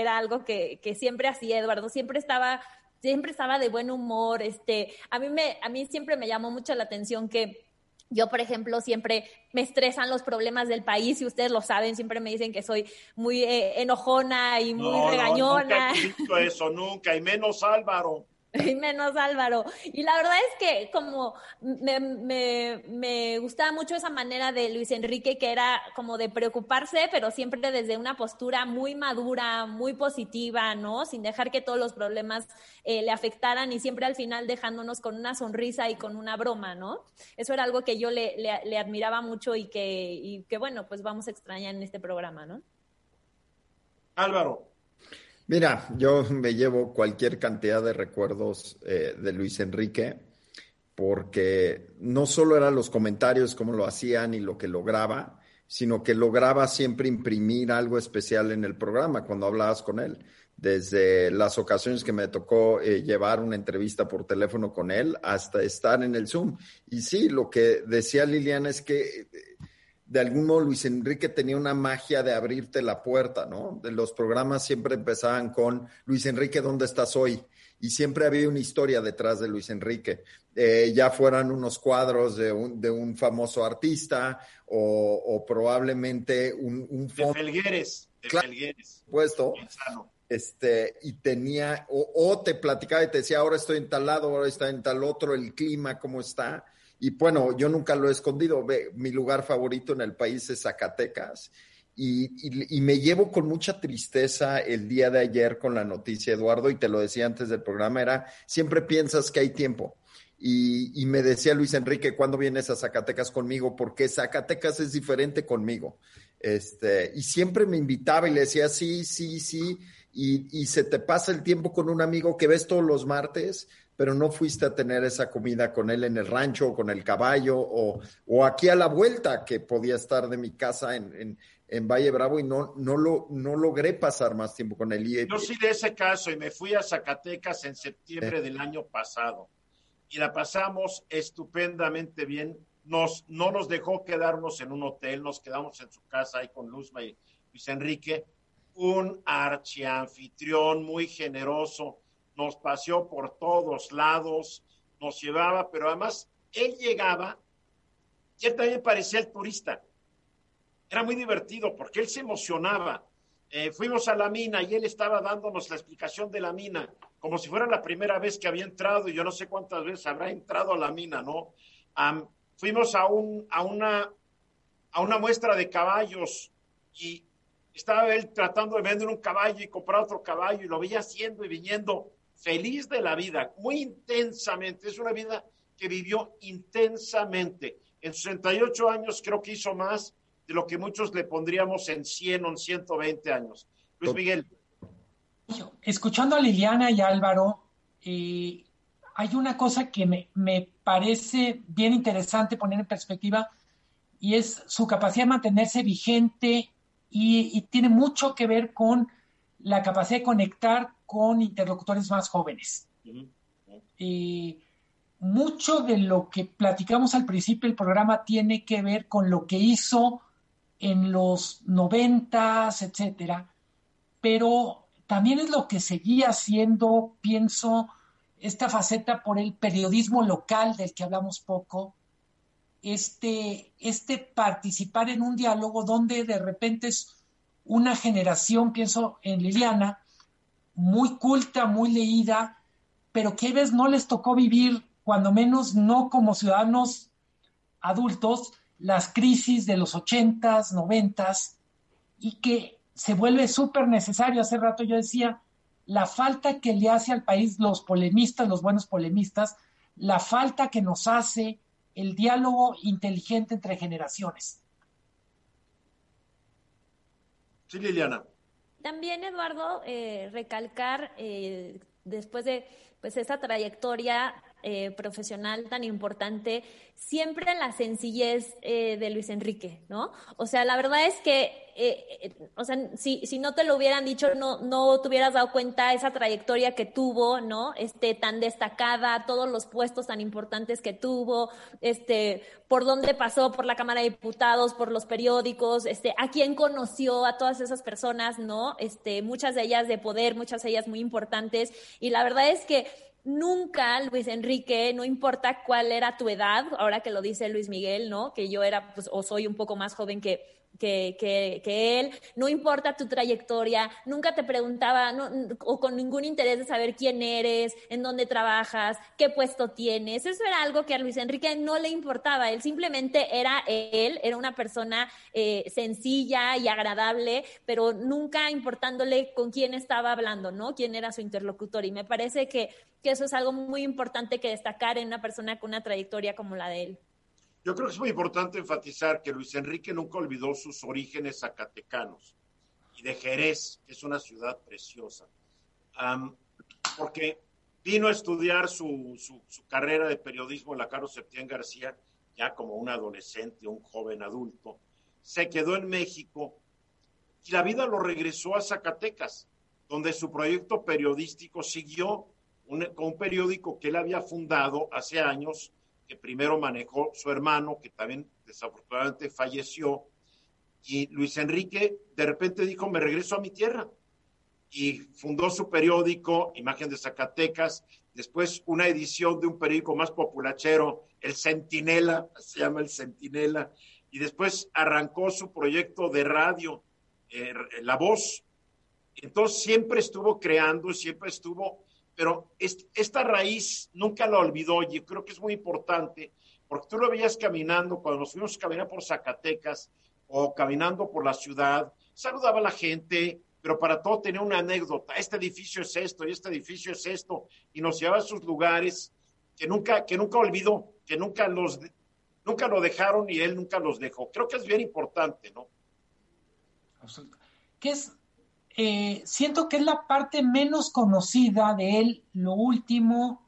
era algo que, siempre hacía Eduardo, siempre estaba, siempre estaba de buen humor, este, a mí me, a mí siempre me llamó mucho la atención que yo, por ejemplo, siempre me estresan los problemas del país y ustedes lo saben, siempre me dicen que soy muy eh, enojona y muy regañona. No, nunca he eso, nunca, y menos Álvaro. menos Álvaro. Y la verdad es que como me, me, me, gustaba mucho esa manera de Luis Enrique, que era como de preocuparse, pero siempre desde una postura muy madura, muy positiva, ¿no? Sin dejar que todos los problemas eh, le afectaran y siempre al final dejándonos con una sonrisa y con una broma, ¿no? Eso era algo que yo le, le, le admiraba mucho y que, y que, bueno, pues vamos a extrañar en este programa, ¿no? Álvaro. Mira, yo me llevo cualquier cantidad de recuerdos eh, de Luis Enrique, porque no solo eran los comentarios, como lo hacían y lo que lograba, sino que lograba siempre imprimir algo especial en el programa cuando hablabas con él. Desde las ocasiones que me tocó eh, llevar una entrevista por teléfono con él hasta estar en el Zoom. Y sí, lo que decía Liliana es que de algún modo Luis Enrique tenía una magia de abrirte la puerta, ¿no? De los programas siempre empezaban con Luis Enrique, ¿dónde estás hoy? Y siempre había una historia detrás de Luis Enrique. Eh, ya fueran unos cuadros de un, de un famoso artista o, probablemente un, un fondo. De Felgueres, de Puesto. Este, y tenía, o, o, te platicaba y te decía, ahora estoy en tal lado, ahora está en tal otro, el clima, cómo está y bueno, yo nunca lo he escondido. mi lugar favorito en el país es Zacatecas. Y, me llevo con mucha tristeza el día de ayer con la noticia, Eduardo, y te lo decía antes del programa, era, siempre piensas que hay tiempo. Y, me decía Luis Enrique, ¿cuándo vienes a Zacatecas conmigo? Porque Zacatecas es diferente conmigo. Este, y siempre me invitaba y le decía, sí, sí, sí. Y, y, se te pasa el tiempo con un amigo que ves todos los martes, pero no fuiste a tener esa comida con él en el rancho, o con el caballo, o, o, aquí a la vuelta, que podía estar de mi casa en, en, en Valle Bravo y no, no, lo, no logré pasar más tiempo con él. Yo sí de ese caso y me fui a Zacatecas en septiembre eh. del año pasado y la pasamos estupendamente bien. Nos, no nos dejó quedarnos en un hotel, nos quedamos en su casa ahí con Luzma y Luis Enrique. Un archianfitrión muy generoso, nos paseó por todos lados, nos llevaba, pero además él llegaba y él también parecía el turista. Era muy divertido porque él se emocionaba. Eh, fuimos a la mina y él estaba dándonos la explicación de la mina como si fuera la primera vez que había entrado y yo no sé cuántas veces habrá entrado a la mina, ¿no? fuimos a, un, a, una, a una muestra de caballos y estaba él tratando de vender un caballo y comprar otro caballo y lo veía haciendo y viniendo feliz de la vida, muy intensamente. Es una vida que vivió intensamente. En 68 años creo que hizo más de lo que muchos le pondríamos en 100 o en 120 años. Luis Miguel escuchando a Liliana y Álvaro, eh, hay una cosa que me, parece bien interesante poner en perspectiva y es su capacidad de mantenerse vigente y, tiene mucho que ver con la capacidad de conectar con interlocutores más jóvenes. Eh, mucho de lo que platicamos al principio del programa tiene que ver con lo que hizo en los noventas, etcétera, pero también es lo que seguía haciendo, pienso, esta faceta por el periodismo local del que hablamos poco, este, este participar en un diálogo donde de repente es una generación, pienso en Liliana, muy culta, muy leída, pero que a veces no les tocó vivir, cuando menos no como ciudadanos adultos, las crisis de los ochentas, noventas, y que se vuelve súper necesario. Hace rato yo decía, la falta que le hace al país los polemistas, los buenos polemistas, la falta que nos hace el diálogo inteligente entre generaciones. Sí, Liliana. También, Eduardo, eh, recalcar, eh, después de pues esta trayectoria eh, profesional tan importante, siempre la sencillez eh, de Luis Enrique, ¿no? O sea, la verdad es que, eh, o sea, si, si, no te lo hubieran dicho, no, no te hubieras dado cuenta esa trayectoria que tuvo, ¿no? Este, tan destacada, todos los puestos tan importantes que tuvo, este, por dónde pasó, por la Cámara de Diputados, por los periódicos, este, a quién conoció, a todas esas personas, ¿no? Este, muchas de ellas de poder, muchas de ellas muy importantes, y la verdad es que nunca, Luis Enrique, no importa cuál era tu edad, ahora que lo dice Luis Miguel, ¿no? Que yo era, pues, o soy un poco más joven que, que, que, él, no importa tu trayectoria, nunca te preguntaba o con ningún interés de saber quién eres, en dónde trabajas, qué puesto tienes. Eso era algo que a Luis Enrique no le importaba, él simplemente era él, era una persona eh, sencilla y agradable, pero nunca importándole con quién estaba hablando, ¿no? Quién era su interlocutor. Y me parece que, que eso es algo muy importante que destacar en una persona con una trayectoria como la de él. Yo creo que es muy importante enfatizar que Luis Enrique nunca olvidó sus orígenes zacatecanos y de Jerez, que es una ciudad preciosa, porque vino a estudiar su, su, carrera de periodismo en la Carlos Septién García ya como un adolescente, un joven adulto, se quedó en México y la vida lo regresó a Zacatecas, donde su proyecto periodístico siguió con un periódico que él había fundado hace años que primero manejó su hermano, que también desafortunadamente falleció, y Luis Enrique de repente dijo, me regreso a mi tierra. Y fundó su periódico, Imagen de Zacatecas, después una edición de un periódico más populachero, El Centinela, se llama El Centinela, y después arrancó su proyecto de radio, eh, La Voz. Entonces siempre estuvo creando, siempre estuvo pero esta raíz nunca la olvidó y creo que es muy importante porque tú lo veías caminando, cuando nos fuimos a caminar por Zacatecas o caminando por la ciudad, saludaba a la gente, pero para todo tenía una anécdota, este edificio es esto y este edificio es esto, y nos llevaba a sus lugares que nunca, que nunca olvidó, que nunca los, nunca lo dejaron y él nunca los dejó. Creo que es bien importante, ¿no? Que es, eh, siento que es la parte menos conocida de él, lo último,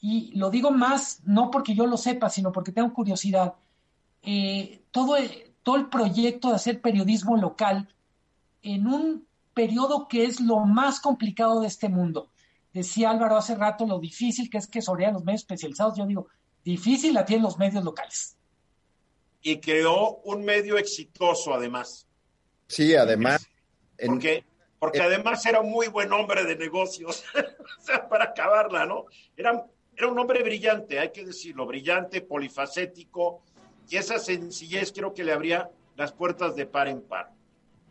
y lo digo más, no porque yo lo sepa, sino porque tengo curiosidad. Eh, todo, todo el proyecto de hacer periodismo local en un periodo que es lo más complicado de este mundo. Decía Álvaro hace rato lo difícil que es que sobre los medios especializados. Yo digo, difícil la tienen los medios locales. Y creó un medio exitoso, además. Sí, además. Porque, porque además era un muy buen hombre de negocios, o sea, para acabarla, ¿no? Era, era un hombre brillante, hay que decirlo, brillante, polifacético, y esa sencillez creo que le abría las puertas de par en par,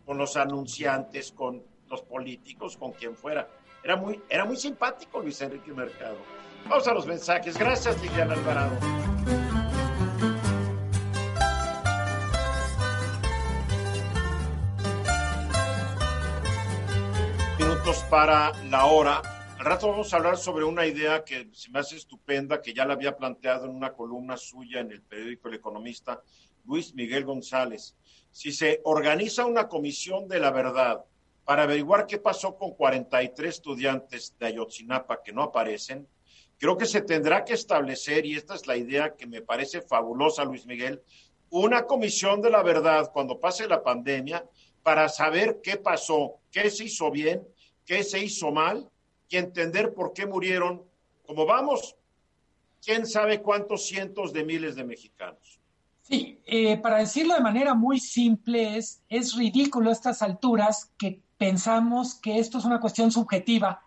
con los anunciantes, con los políticos, con quien fuera. Era muy, era muy simpático Luis Enrique Mercado. Vamos a los mensajes. Gracias, Liliana Alvarado. Para la hora. Al rato vamos a hablar sobre una idea que se me hace estupenda, que ya la había planteado en una columna suya en el periódico El Economista, Luis Miguel González. Si se organiza una comisión de la verdad para averiguar qué pasó con 43 estudiantes de Ayotzinapa que no aparecen, creo que se tendrá que establecer, y esta es la idea que me parece fabulosa, Luis Miguel, una comisión de la verdad cuando pase la pandemia para saber qué pasó, qué se hizo bien, qué se hizo mal y entender por qué murieron, como vamos, quién sabe cuántos cientos de miles de mexicanos. Sí, eh, para decirlo de manera muy simple, es, es ridículo a estas alturas que pensamos que esto es una cuestión subjetiva,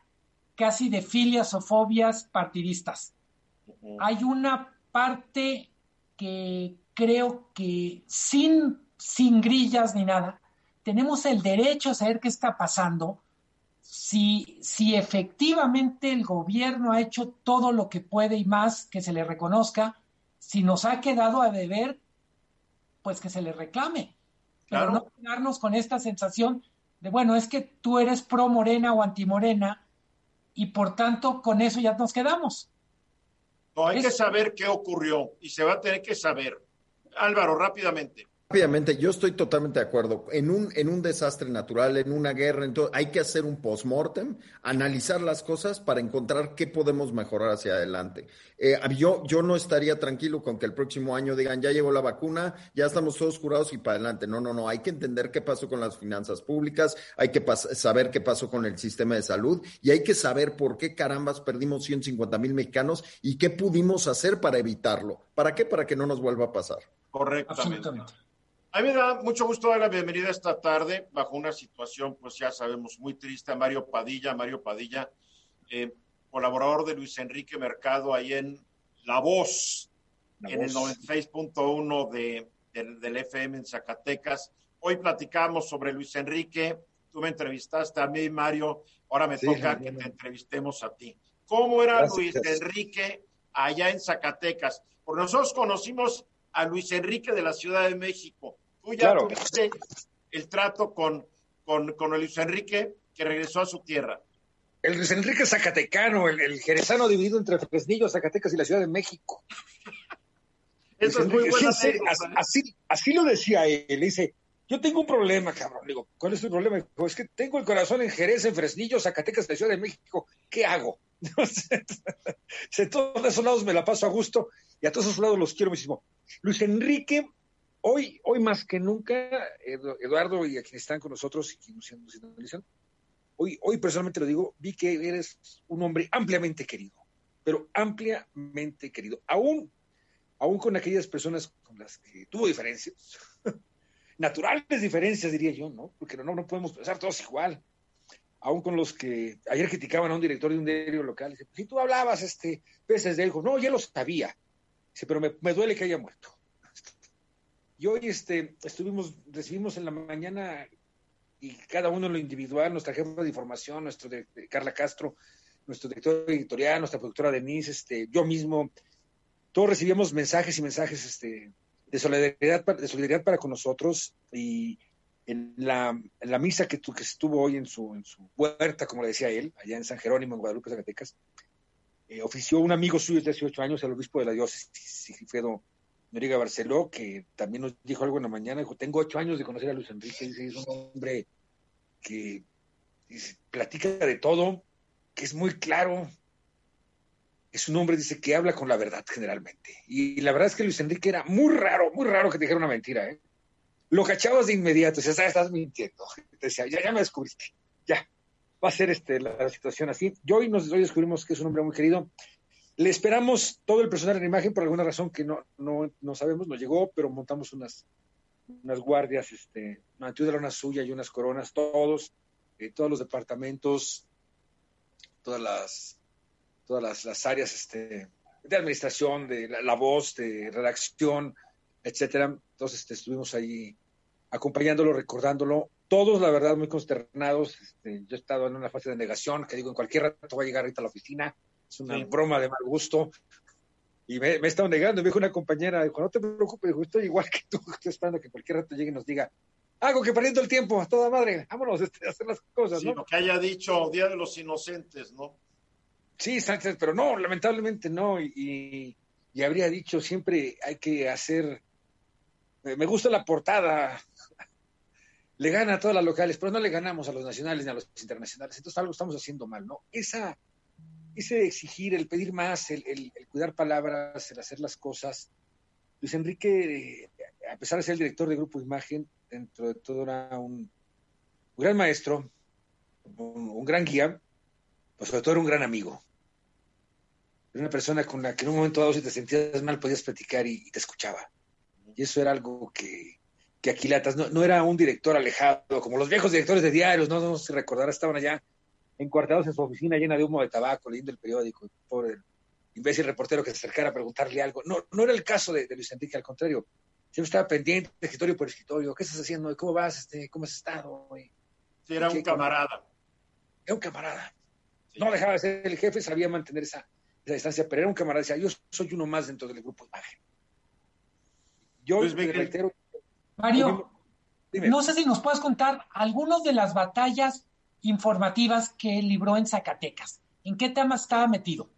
casi de filias o fobias partidistas. Hay una parte que creo que sin, sin grillas ni nada, tenemos el derecho a saber qué está pasando, si, si efectivamente el gobierno ha hecho todo lo que puede y más que se le reconozca, si nos ha quedado a deber, pues que se le reclame. Pero no quedarnos con esta sensación de, bueno, es que tú eres pro morena o anti morena y por tanto con eso ya nos quedamos. No, hay que saber qué ocurrió y se va a tener que saber. Álvaro, rápidamente. Rápidamente, yo estoy totalmente de acuerdo. En un, en un desastre natural, en una guerra, entonces hay que hacer un post-mortem, analizar las cosas para encontrar qué podemos mejorar hacia adelante. Eh, yo, yo no estaría tranquilo con que el próximo año digan, ya llegó la vacuna, ya estamos todos curados y para adelante. No, no, no. Hay que entender qué pasó con las finanzas públicas, hay que saber qué pasó con el sistema de salud y hay que saber por qué carambas perdimos 150 mil mexicanos y qué pudimos hacer para evitarlo. ¿Para qué? Para que no nos vuelva a pasar. Correctamente. A mí me da mucho gusto dar la bienvenida esta tarde bajo una situación, pues ya sabemos, muy triste a Mario Padilla. Mario Padilla, eh, colaborador de Luis Enrique Mercado ahí en La Voz, en el 96.1 de, del FM en Zacatecas. Hoy platicamos sobre Luis Enrique. Tú me entrevistaste a mí, Mario. Ahora me toca que te entrevistemos a ti. ¿Cómo era Luis Enrique allá en Zacatecas? Porque nosotros conocimos a Luis Enrique de la Ciudad de México Tú ya tuviste el trato con, con, con Luis Enrique que regresó a su tierra. El Luis Enrique Zacatecano, el, el jerezano dividido entre Fresnillo, Zacatecas y la Ciudad de México. Eso es muy bueno. ¿eh? así, así, lo decía él, dice, yo tengo un problema, cabrón. digo, ¿cuál es tu problema? Dijo, es que tengo el corazón en Jerez, en Fresnillo, Zacatecas, y la Ciudad de México. ¿Qué hago? de todos esos lados me la paso a gusto y a todos esos lados los quiero muchísimo. Luis Enrique Hoy, hoy más que nunca, Eduardo y a quienes están con nosotros y quienes nos analizan, hoy, hoy personalmente lo digo, vi que eres un hombre ampliamente querido, pero ampliamente querido, aún, aún con aquellas personas con las que tuvo diferencias, naturales diferencias diría yo, ¿no? Porque no, no podemos pensar todos igual, aún con los que ayer criticaban a un director de un diario local, dice, si tú hablabas este veces de él, no, ya lo sabía, dice, pero me duele que haya muerto y hoy este, estuvimos, recibimos en la mañana y cada uno en lo individual, nuestra jefa de información, nuestro de, Carla Castro, nuestro director editorial, nuestra productora Denise, este, yo mismo, todos recibíamos mensajes y mensajes este, de solidaridad, de solidaridad para con nosotros y en la, la misa que, que estuvo hoy en su, en su puerta, como le decía él, allá en San Jerónimo, en Guadalupe, Zacatecas, eh, ofició un amigo suyo de 18 años, el obispo de la diócesis, Sigifredo Noriega Barceló, que también nos dijo algo en la mañana, dijo, tengo ocho años de conocer a Luis Enrique, dice, es un hombre que platica de todo, que es muy claro, es un hombre, dice, que habla con la verdad generalmente. Y, la verdad es que Luis Enrique era muy raro, muy raro que te dijera una mentira, ¿eh? Lo cachabas de inmediato, decías, ah, estás mintiendo. Decía, ya, ya me descubriste, ya, va a ser este, la, situación así. Yo hoy nos hoy descubrimos que es un hombre muy querido. Le esperamos todo el personal en imagen por alguna razón que no, no, no sabemos, nos llegó, pero montamos unas, unas guardias, este, la una suya y unas coronas, todos, eh, todos los departamentos, todas las, todas las, áreas este, de administración, de la, voz, de redacción, etcétera. Entonces este, estuvimos ahí acompañándolo, recordándolo. Todos, la verdad, muy consternados. Este, yo he estado en una fase de negación, que digo, en cualquier rato va a llegar ahorita a la oficina. Es una broma de mal gusto. Y me, me he estado negando. Me dijo una compañera, dijo, no te preocupes, dijo, estoy igual que tú, estoy esperando que cualquier rato llegue y nos diga, algo que perdiendo el tiempo, a toda madre, vámonos este, a hacer las cosas, ¿no? lo que haya dicho Día de los Inocentes, ¿no? Sí, Sánchez, pero no, lamentablemente no, y, y, habría dicho siempre hay que hacer, me gusta la portada, le gana a todas las locales, pero no le ganamos a los nacionales ni a los internacionales, entonces algo estamos haciendo mal, ¿no? Esa, ese exigir, el pedir más, el, el, el cuidar palabras, el hacer las cosas, Luis Enrique, a pesar de ser el director de Grupo Imagen, dentro de todo era un, gran maestro, un, gran guía, pues sobre todo era un gran amigo. Era una persona con la que en un momento dado si te sentías mal podías platicar y, te escuchaba. Y eso era algo que, que Aquilatas no, no, era un director alejado, como los viejos directores de diarios, no, no se recordará, estaban allá encuartados en su oficina llena de humo de tabaco, leyendo el periódico, por el imbécil reportero que se acercara a preguntarle algo. No, no era el caso de, de Luis Enrique, al contrario, siempre estaba pendiente, escritorio por escritorio, ¿qué estás haciendo? ¿Cómo vas? Este, ¿Cómo has estado? Sí, era un camarada. Era un camarada. No dejaba de ser el jefe, sabía mantener esa, esa distancia, pero era un camarada. Decía, yo soy uno más dentro del grupo imagen. Yo pues reitero. Mario, no sé si nos puedes contar algunas de las batallas informativas que libró en Zacatecas. ¿En qué temas estaba metido?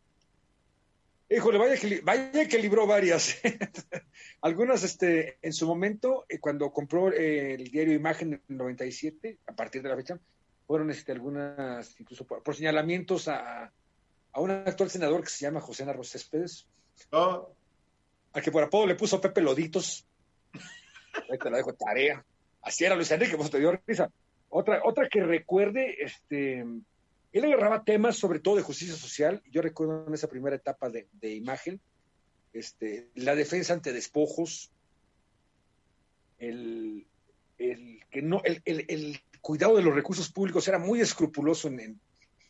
Híjole, vaya que, vaya que libró varias. Algunas, este, en su momento, eh, cuando compró eh, el diario Imagen en el 97, a partir de la fecha, fueron este, algunas, incluso por, señalamientos a, a, un actual senador que se llama José Narro Céspedes, oh. al que por apodo le puso Pepe Loditos. Ahí te la dejo tarea. Así era Luis Enrique, pues te dio risa. Otra, otra que recuerde, este, él agarraba temas sobre todo de justicia social. Yo recuerdo en esa primera etapa de, imagen, este, la defensa ante despojos, el, que no, el, cuidado de los recursos públicos era muy escrupuloso en,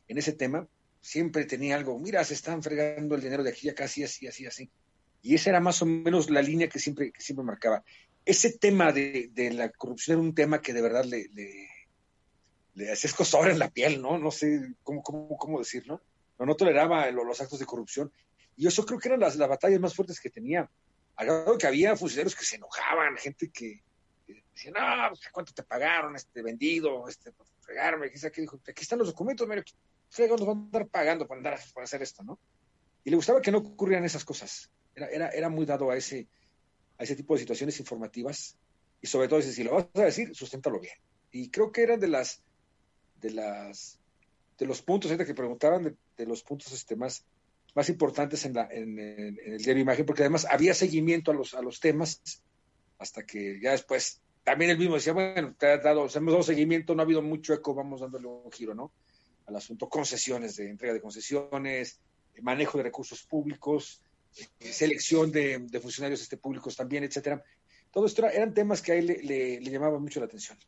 ese tema. Siempre tenía algo, mira, se están fregando el dinero de aquí a casi así, así, así. Y esa era más o menos la línea que siempre, que siempre marcaba. Ese tema de, la corrupción era un tema que de verdad le hacía escosor en la piel, ¿no? No sé cómo, cómo, cómo decirlo. No, no toleraba los actos de corrupción. Y eso creo que eran las, las batallas más fuertes que tenía. Al grado que había fusileros que se enojaban, gente que, decía, no, pues, ¿cuánto te pagaron este vendido? Este, por fregarme, ¿qué dijo? Aquí están los documentos, mira, frega nos van a andar pagando por, andar, por hacer esto, ¿no? Y le gustaba que no ocurrieran esas cosas. Era, era, era muy dado a ese, a ese tipo de situaciones informativas. Y sobre todo, si lo vas a decir, susténtalo bien. Y creo que eran de las de las de los puntos, que preguntaban de, los puntos este, más, más importantes en, la, en, el diario Imagen, porque además había seguimiento a los, a los temas, hasta que ya después, también el mismo decía, bueno, te ha dado, hemos dado seguimiento, no ha habido mucho eco, vamos dándole un giro, ¿no? Al asunto, concesiones, de entrega de concesiones, manejo de recursos públicos, eh, selección de, de, funcionarios este, públicos también, etcétera. Todo esto eran temas que a él le, le, le llamaban mucho la atención.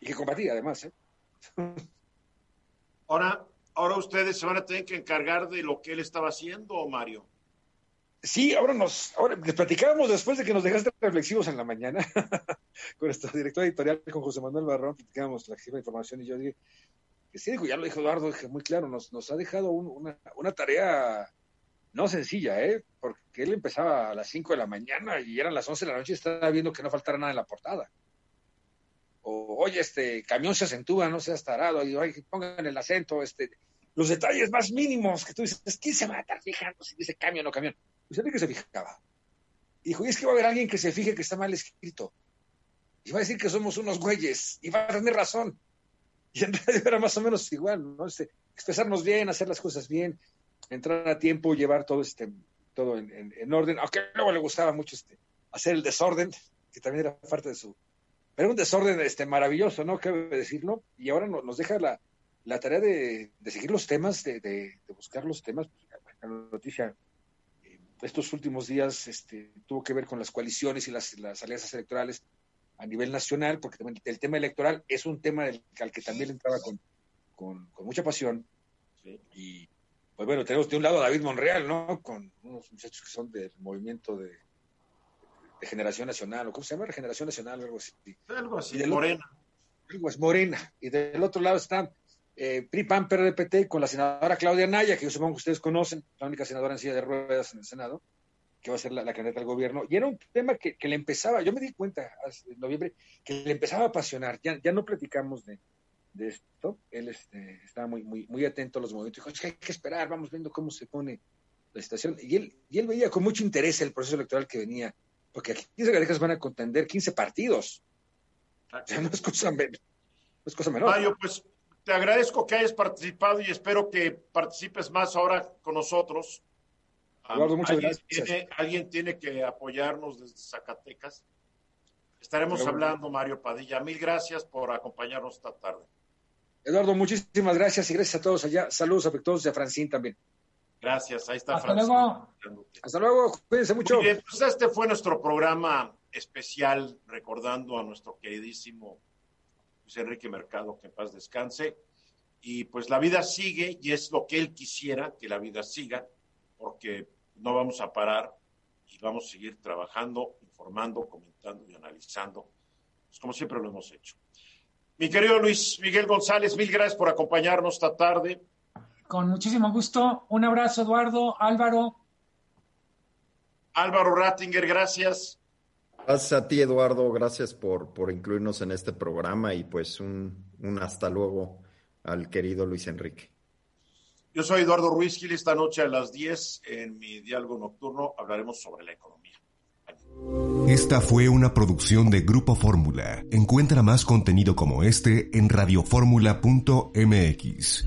Y que combatía, además, ¿eh? Ahora, ahora ustedes se van a tener que encargar de lo que él estaba haciendo, Mario. Sí, ahora nos, ahora les platicábamos después de que nos dejaste reflexivos en la mañana con nuestro director editorial, con José Manuel Barrón, platicábamos la información y yo dije que sí, ya lo dijo Eduardo, dije muy claro, nos, nos ha dejado una, una, tarea no sencilla, ¿eh? Porque él empezaba a las 5 de la mañana y eran las 11 de la noche y estaba viendo que no faltara nada en la portada o oye, este camión se acentúa, no seas tarado, y oye, pongan el acento, este, los detalles más mínimos que tú dices, ¿quién se va a estar fijando si dice camión o camión? Luis Enrique se fijaba. Dijo, y es que va a haber alguien que se fije que está mal escrito. Y va a decir que somos unos güeyes. Y va a tener razón. Y en realidad era más o menos igual, ¿no? Este, expresarnos bien, hacer las cosas bien, entrar a tiempo, llevar todo este, todo en, orden, aunque luego le gustaba mucho este, hacer el desorden, que también era parte de su... Pero un desorden este, maravilloso, ¿no? Cabe decirlo. Y ahora nos deja la, la tarea de, seguir los temas, de, de, buscar los temas. La noticia eh, estos últimos días este, tuvo que ver con las coaliciones y las, las alianzas electorales a nivel nacional, porque también el tema electoral es un tema del, al que también entraba con, con, mucha pasión. Y pues bueno, tenemos de un lado a David Monreal, ¿no? Con unos muchachos que son del movimiento de, de Generación Nacional, o ¿cómo se llama? Regeneración Nacional, algo así. Algo así, de Morena. algo es Morena. Y del otro lado está eh, PRI, PAN, PRDPT con la senadora Claudia Naya, que yo supongo que ustedes conocen, la única senadora en silla de ruedas en el Senado que va a ser la, candidata al gobierno, y era un tema que, le empezaba, yo me di cuenta en noviembre, que le empezaba a apasionar, ya, ya no platicamos de, esto, él este, estaba muy, muy, muy atento a los movimientos, dijo, hay que esperar, vamos viendo cómo se pone la situación, y él, y él veía con mucho interés el proceso electoral que venía, porque aquí 15 Zacatecas van a contender 15 partidos, no es cosa, no es cosa menor. Mayo, pues te agradezco que hayas participado y espero que participes más ahora con nosotros Eduardo, muchas ¿Alguien gracias. Tiene, alguien tiene que apoyarnos desde Zacatecas. Estaremos hablando, Mario Padilla. Mil gracias por acompañarnos esta tarde. Eduardo, muchísimas gracias y gracias a todos allá. Saludos afectuosos de Francín también. Gracias, ahí está Hasta luego. Hasta luego, cuídense mucho. Muy bien, pues este fue nuestro programa especial recordando a nuestro queridísimo Luis Enrique Mercado, que en paz descanse. Y pues la vida sigue y es lo que él quisiera, que la vida siga, porque no vamos a parar y vamos a seguir trabajando, informando, comentando y analizando, pues como siempre lo hemos hecho. Mi querido Luis Miguel González, mil gracias por acompañarnos esta tarde. Con muchísimo gusto. Un abrazo, Eduardo, Álvaro. Álvaro Rattinger, gracias. Gracias a ti, Eduardo. Gracias por, por incluirnos en este programa y pues un, un hasta luego al querido Luis Enrique. Yo soy Eduardo Ruiz Gil. Esta noche a las 10 en mi diálogo nocturno hablaremos sobre la economía. Esta fue una producción de Grupo Fórmula. Encuentra más contenido como este en radioformula.mx.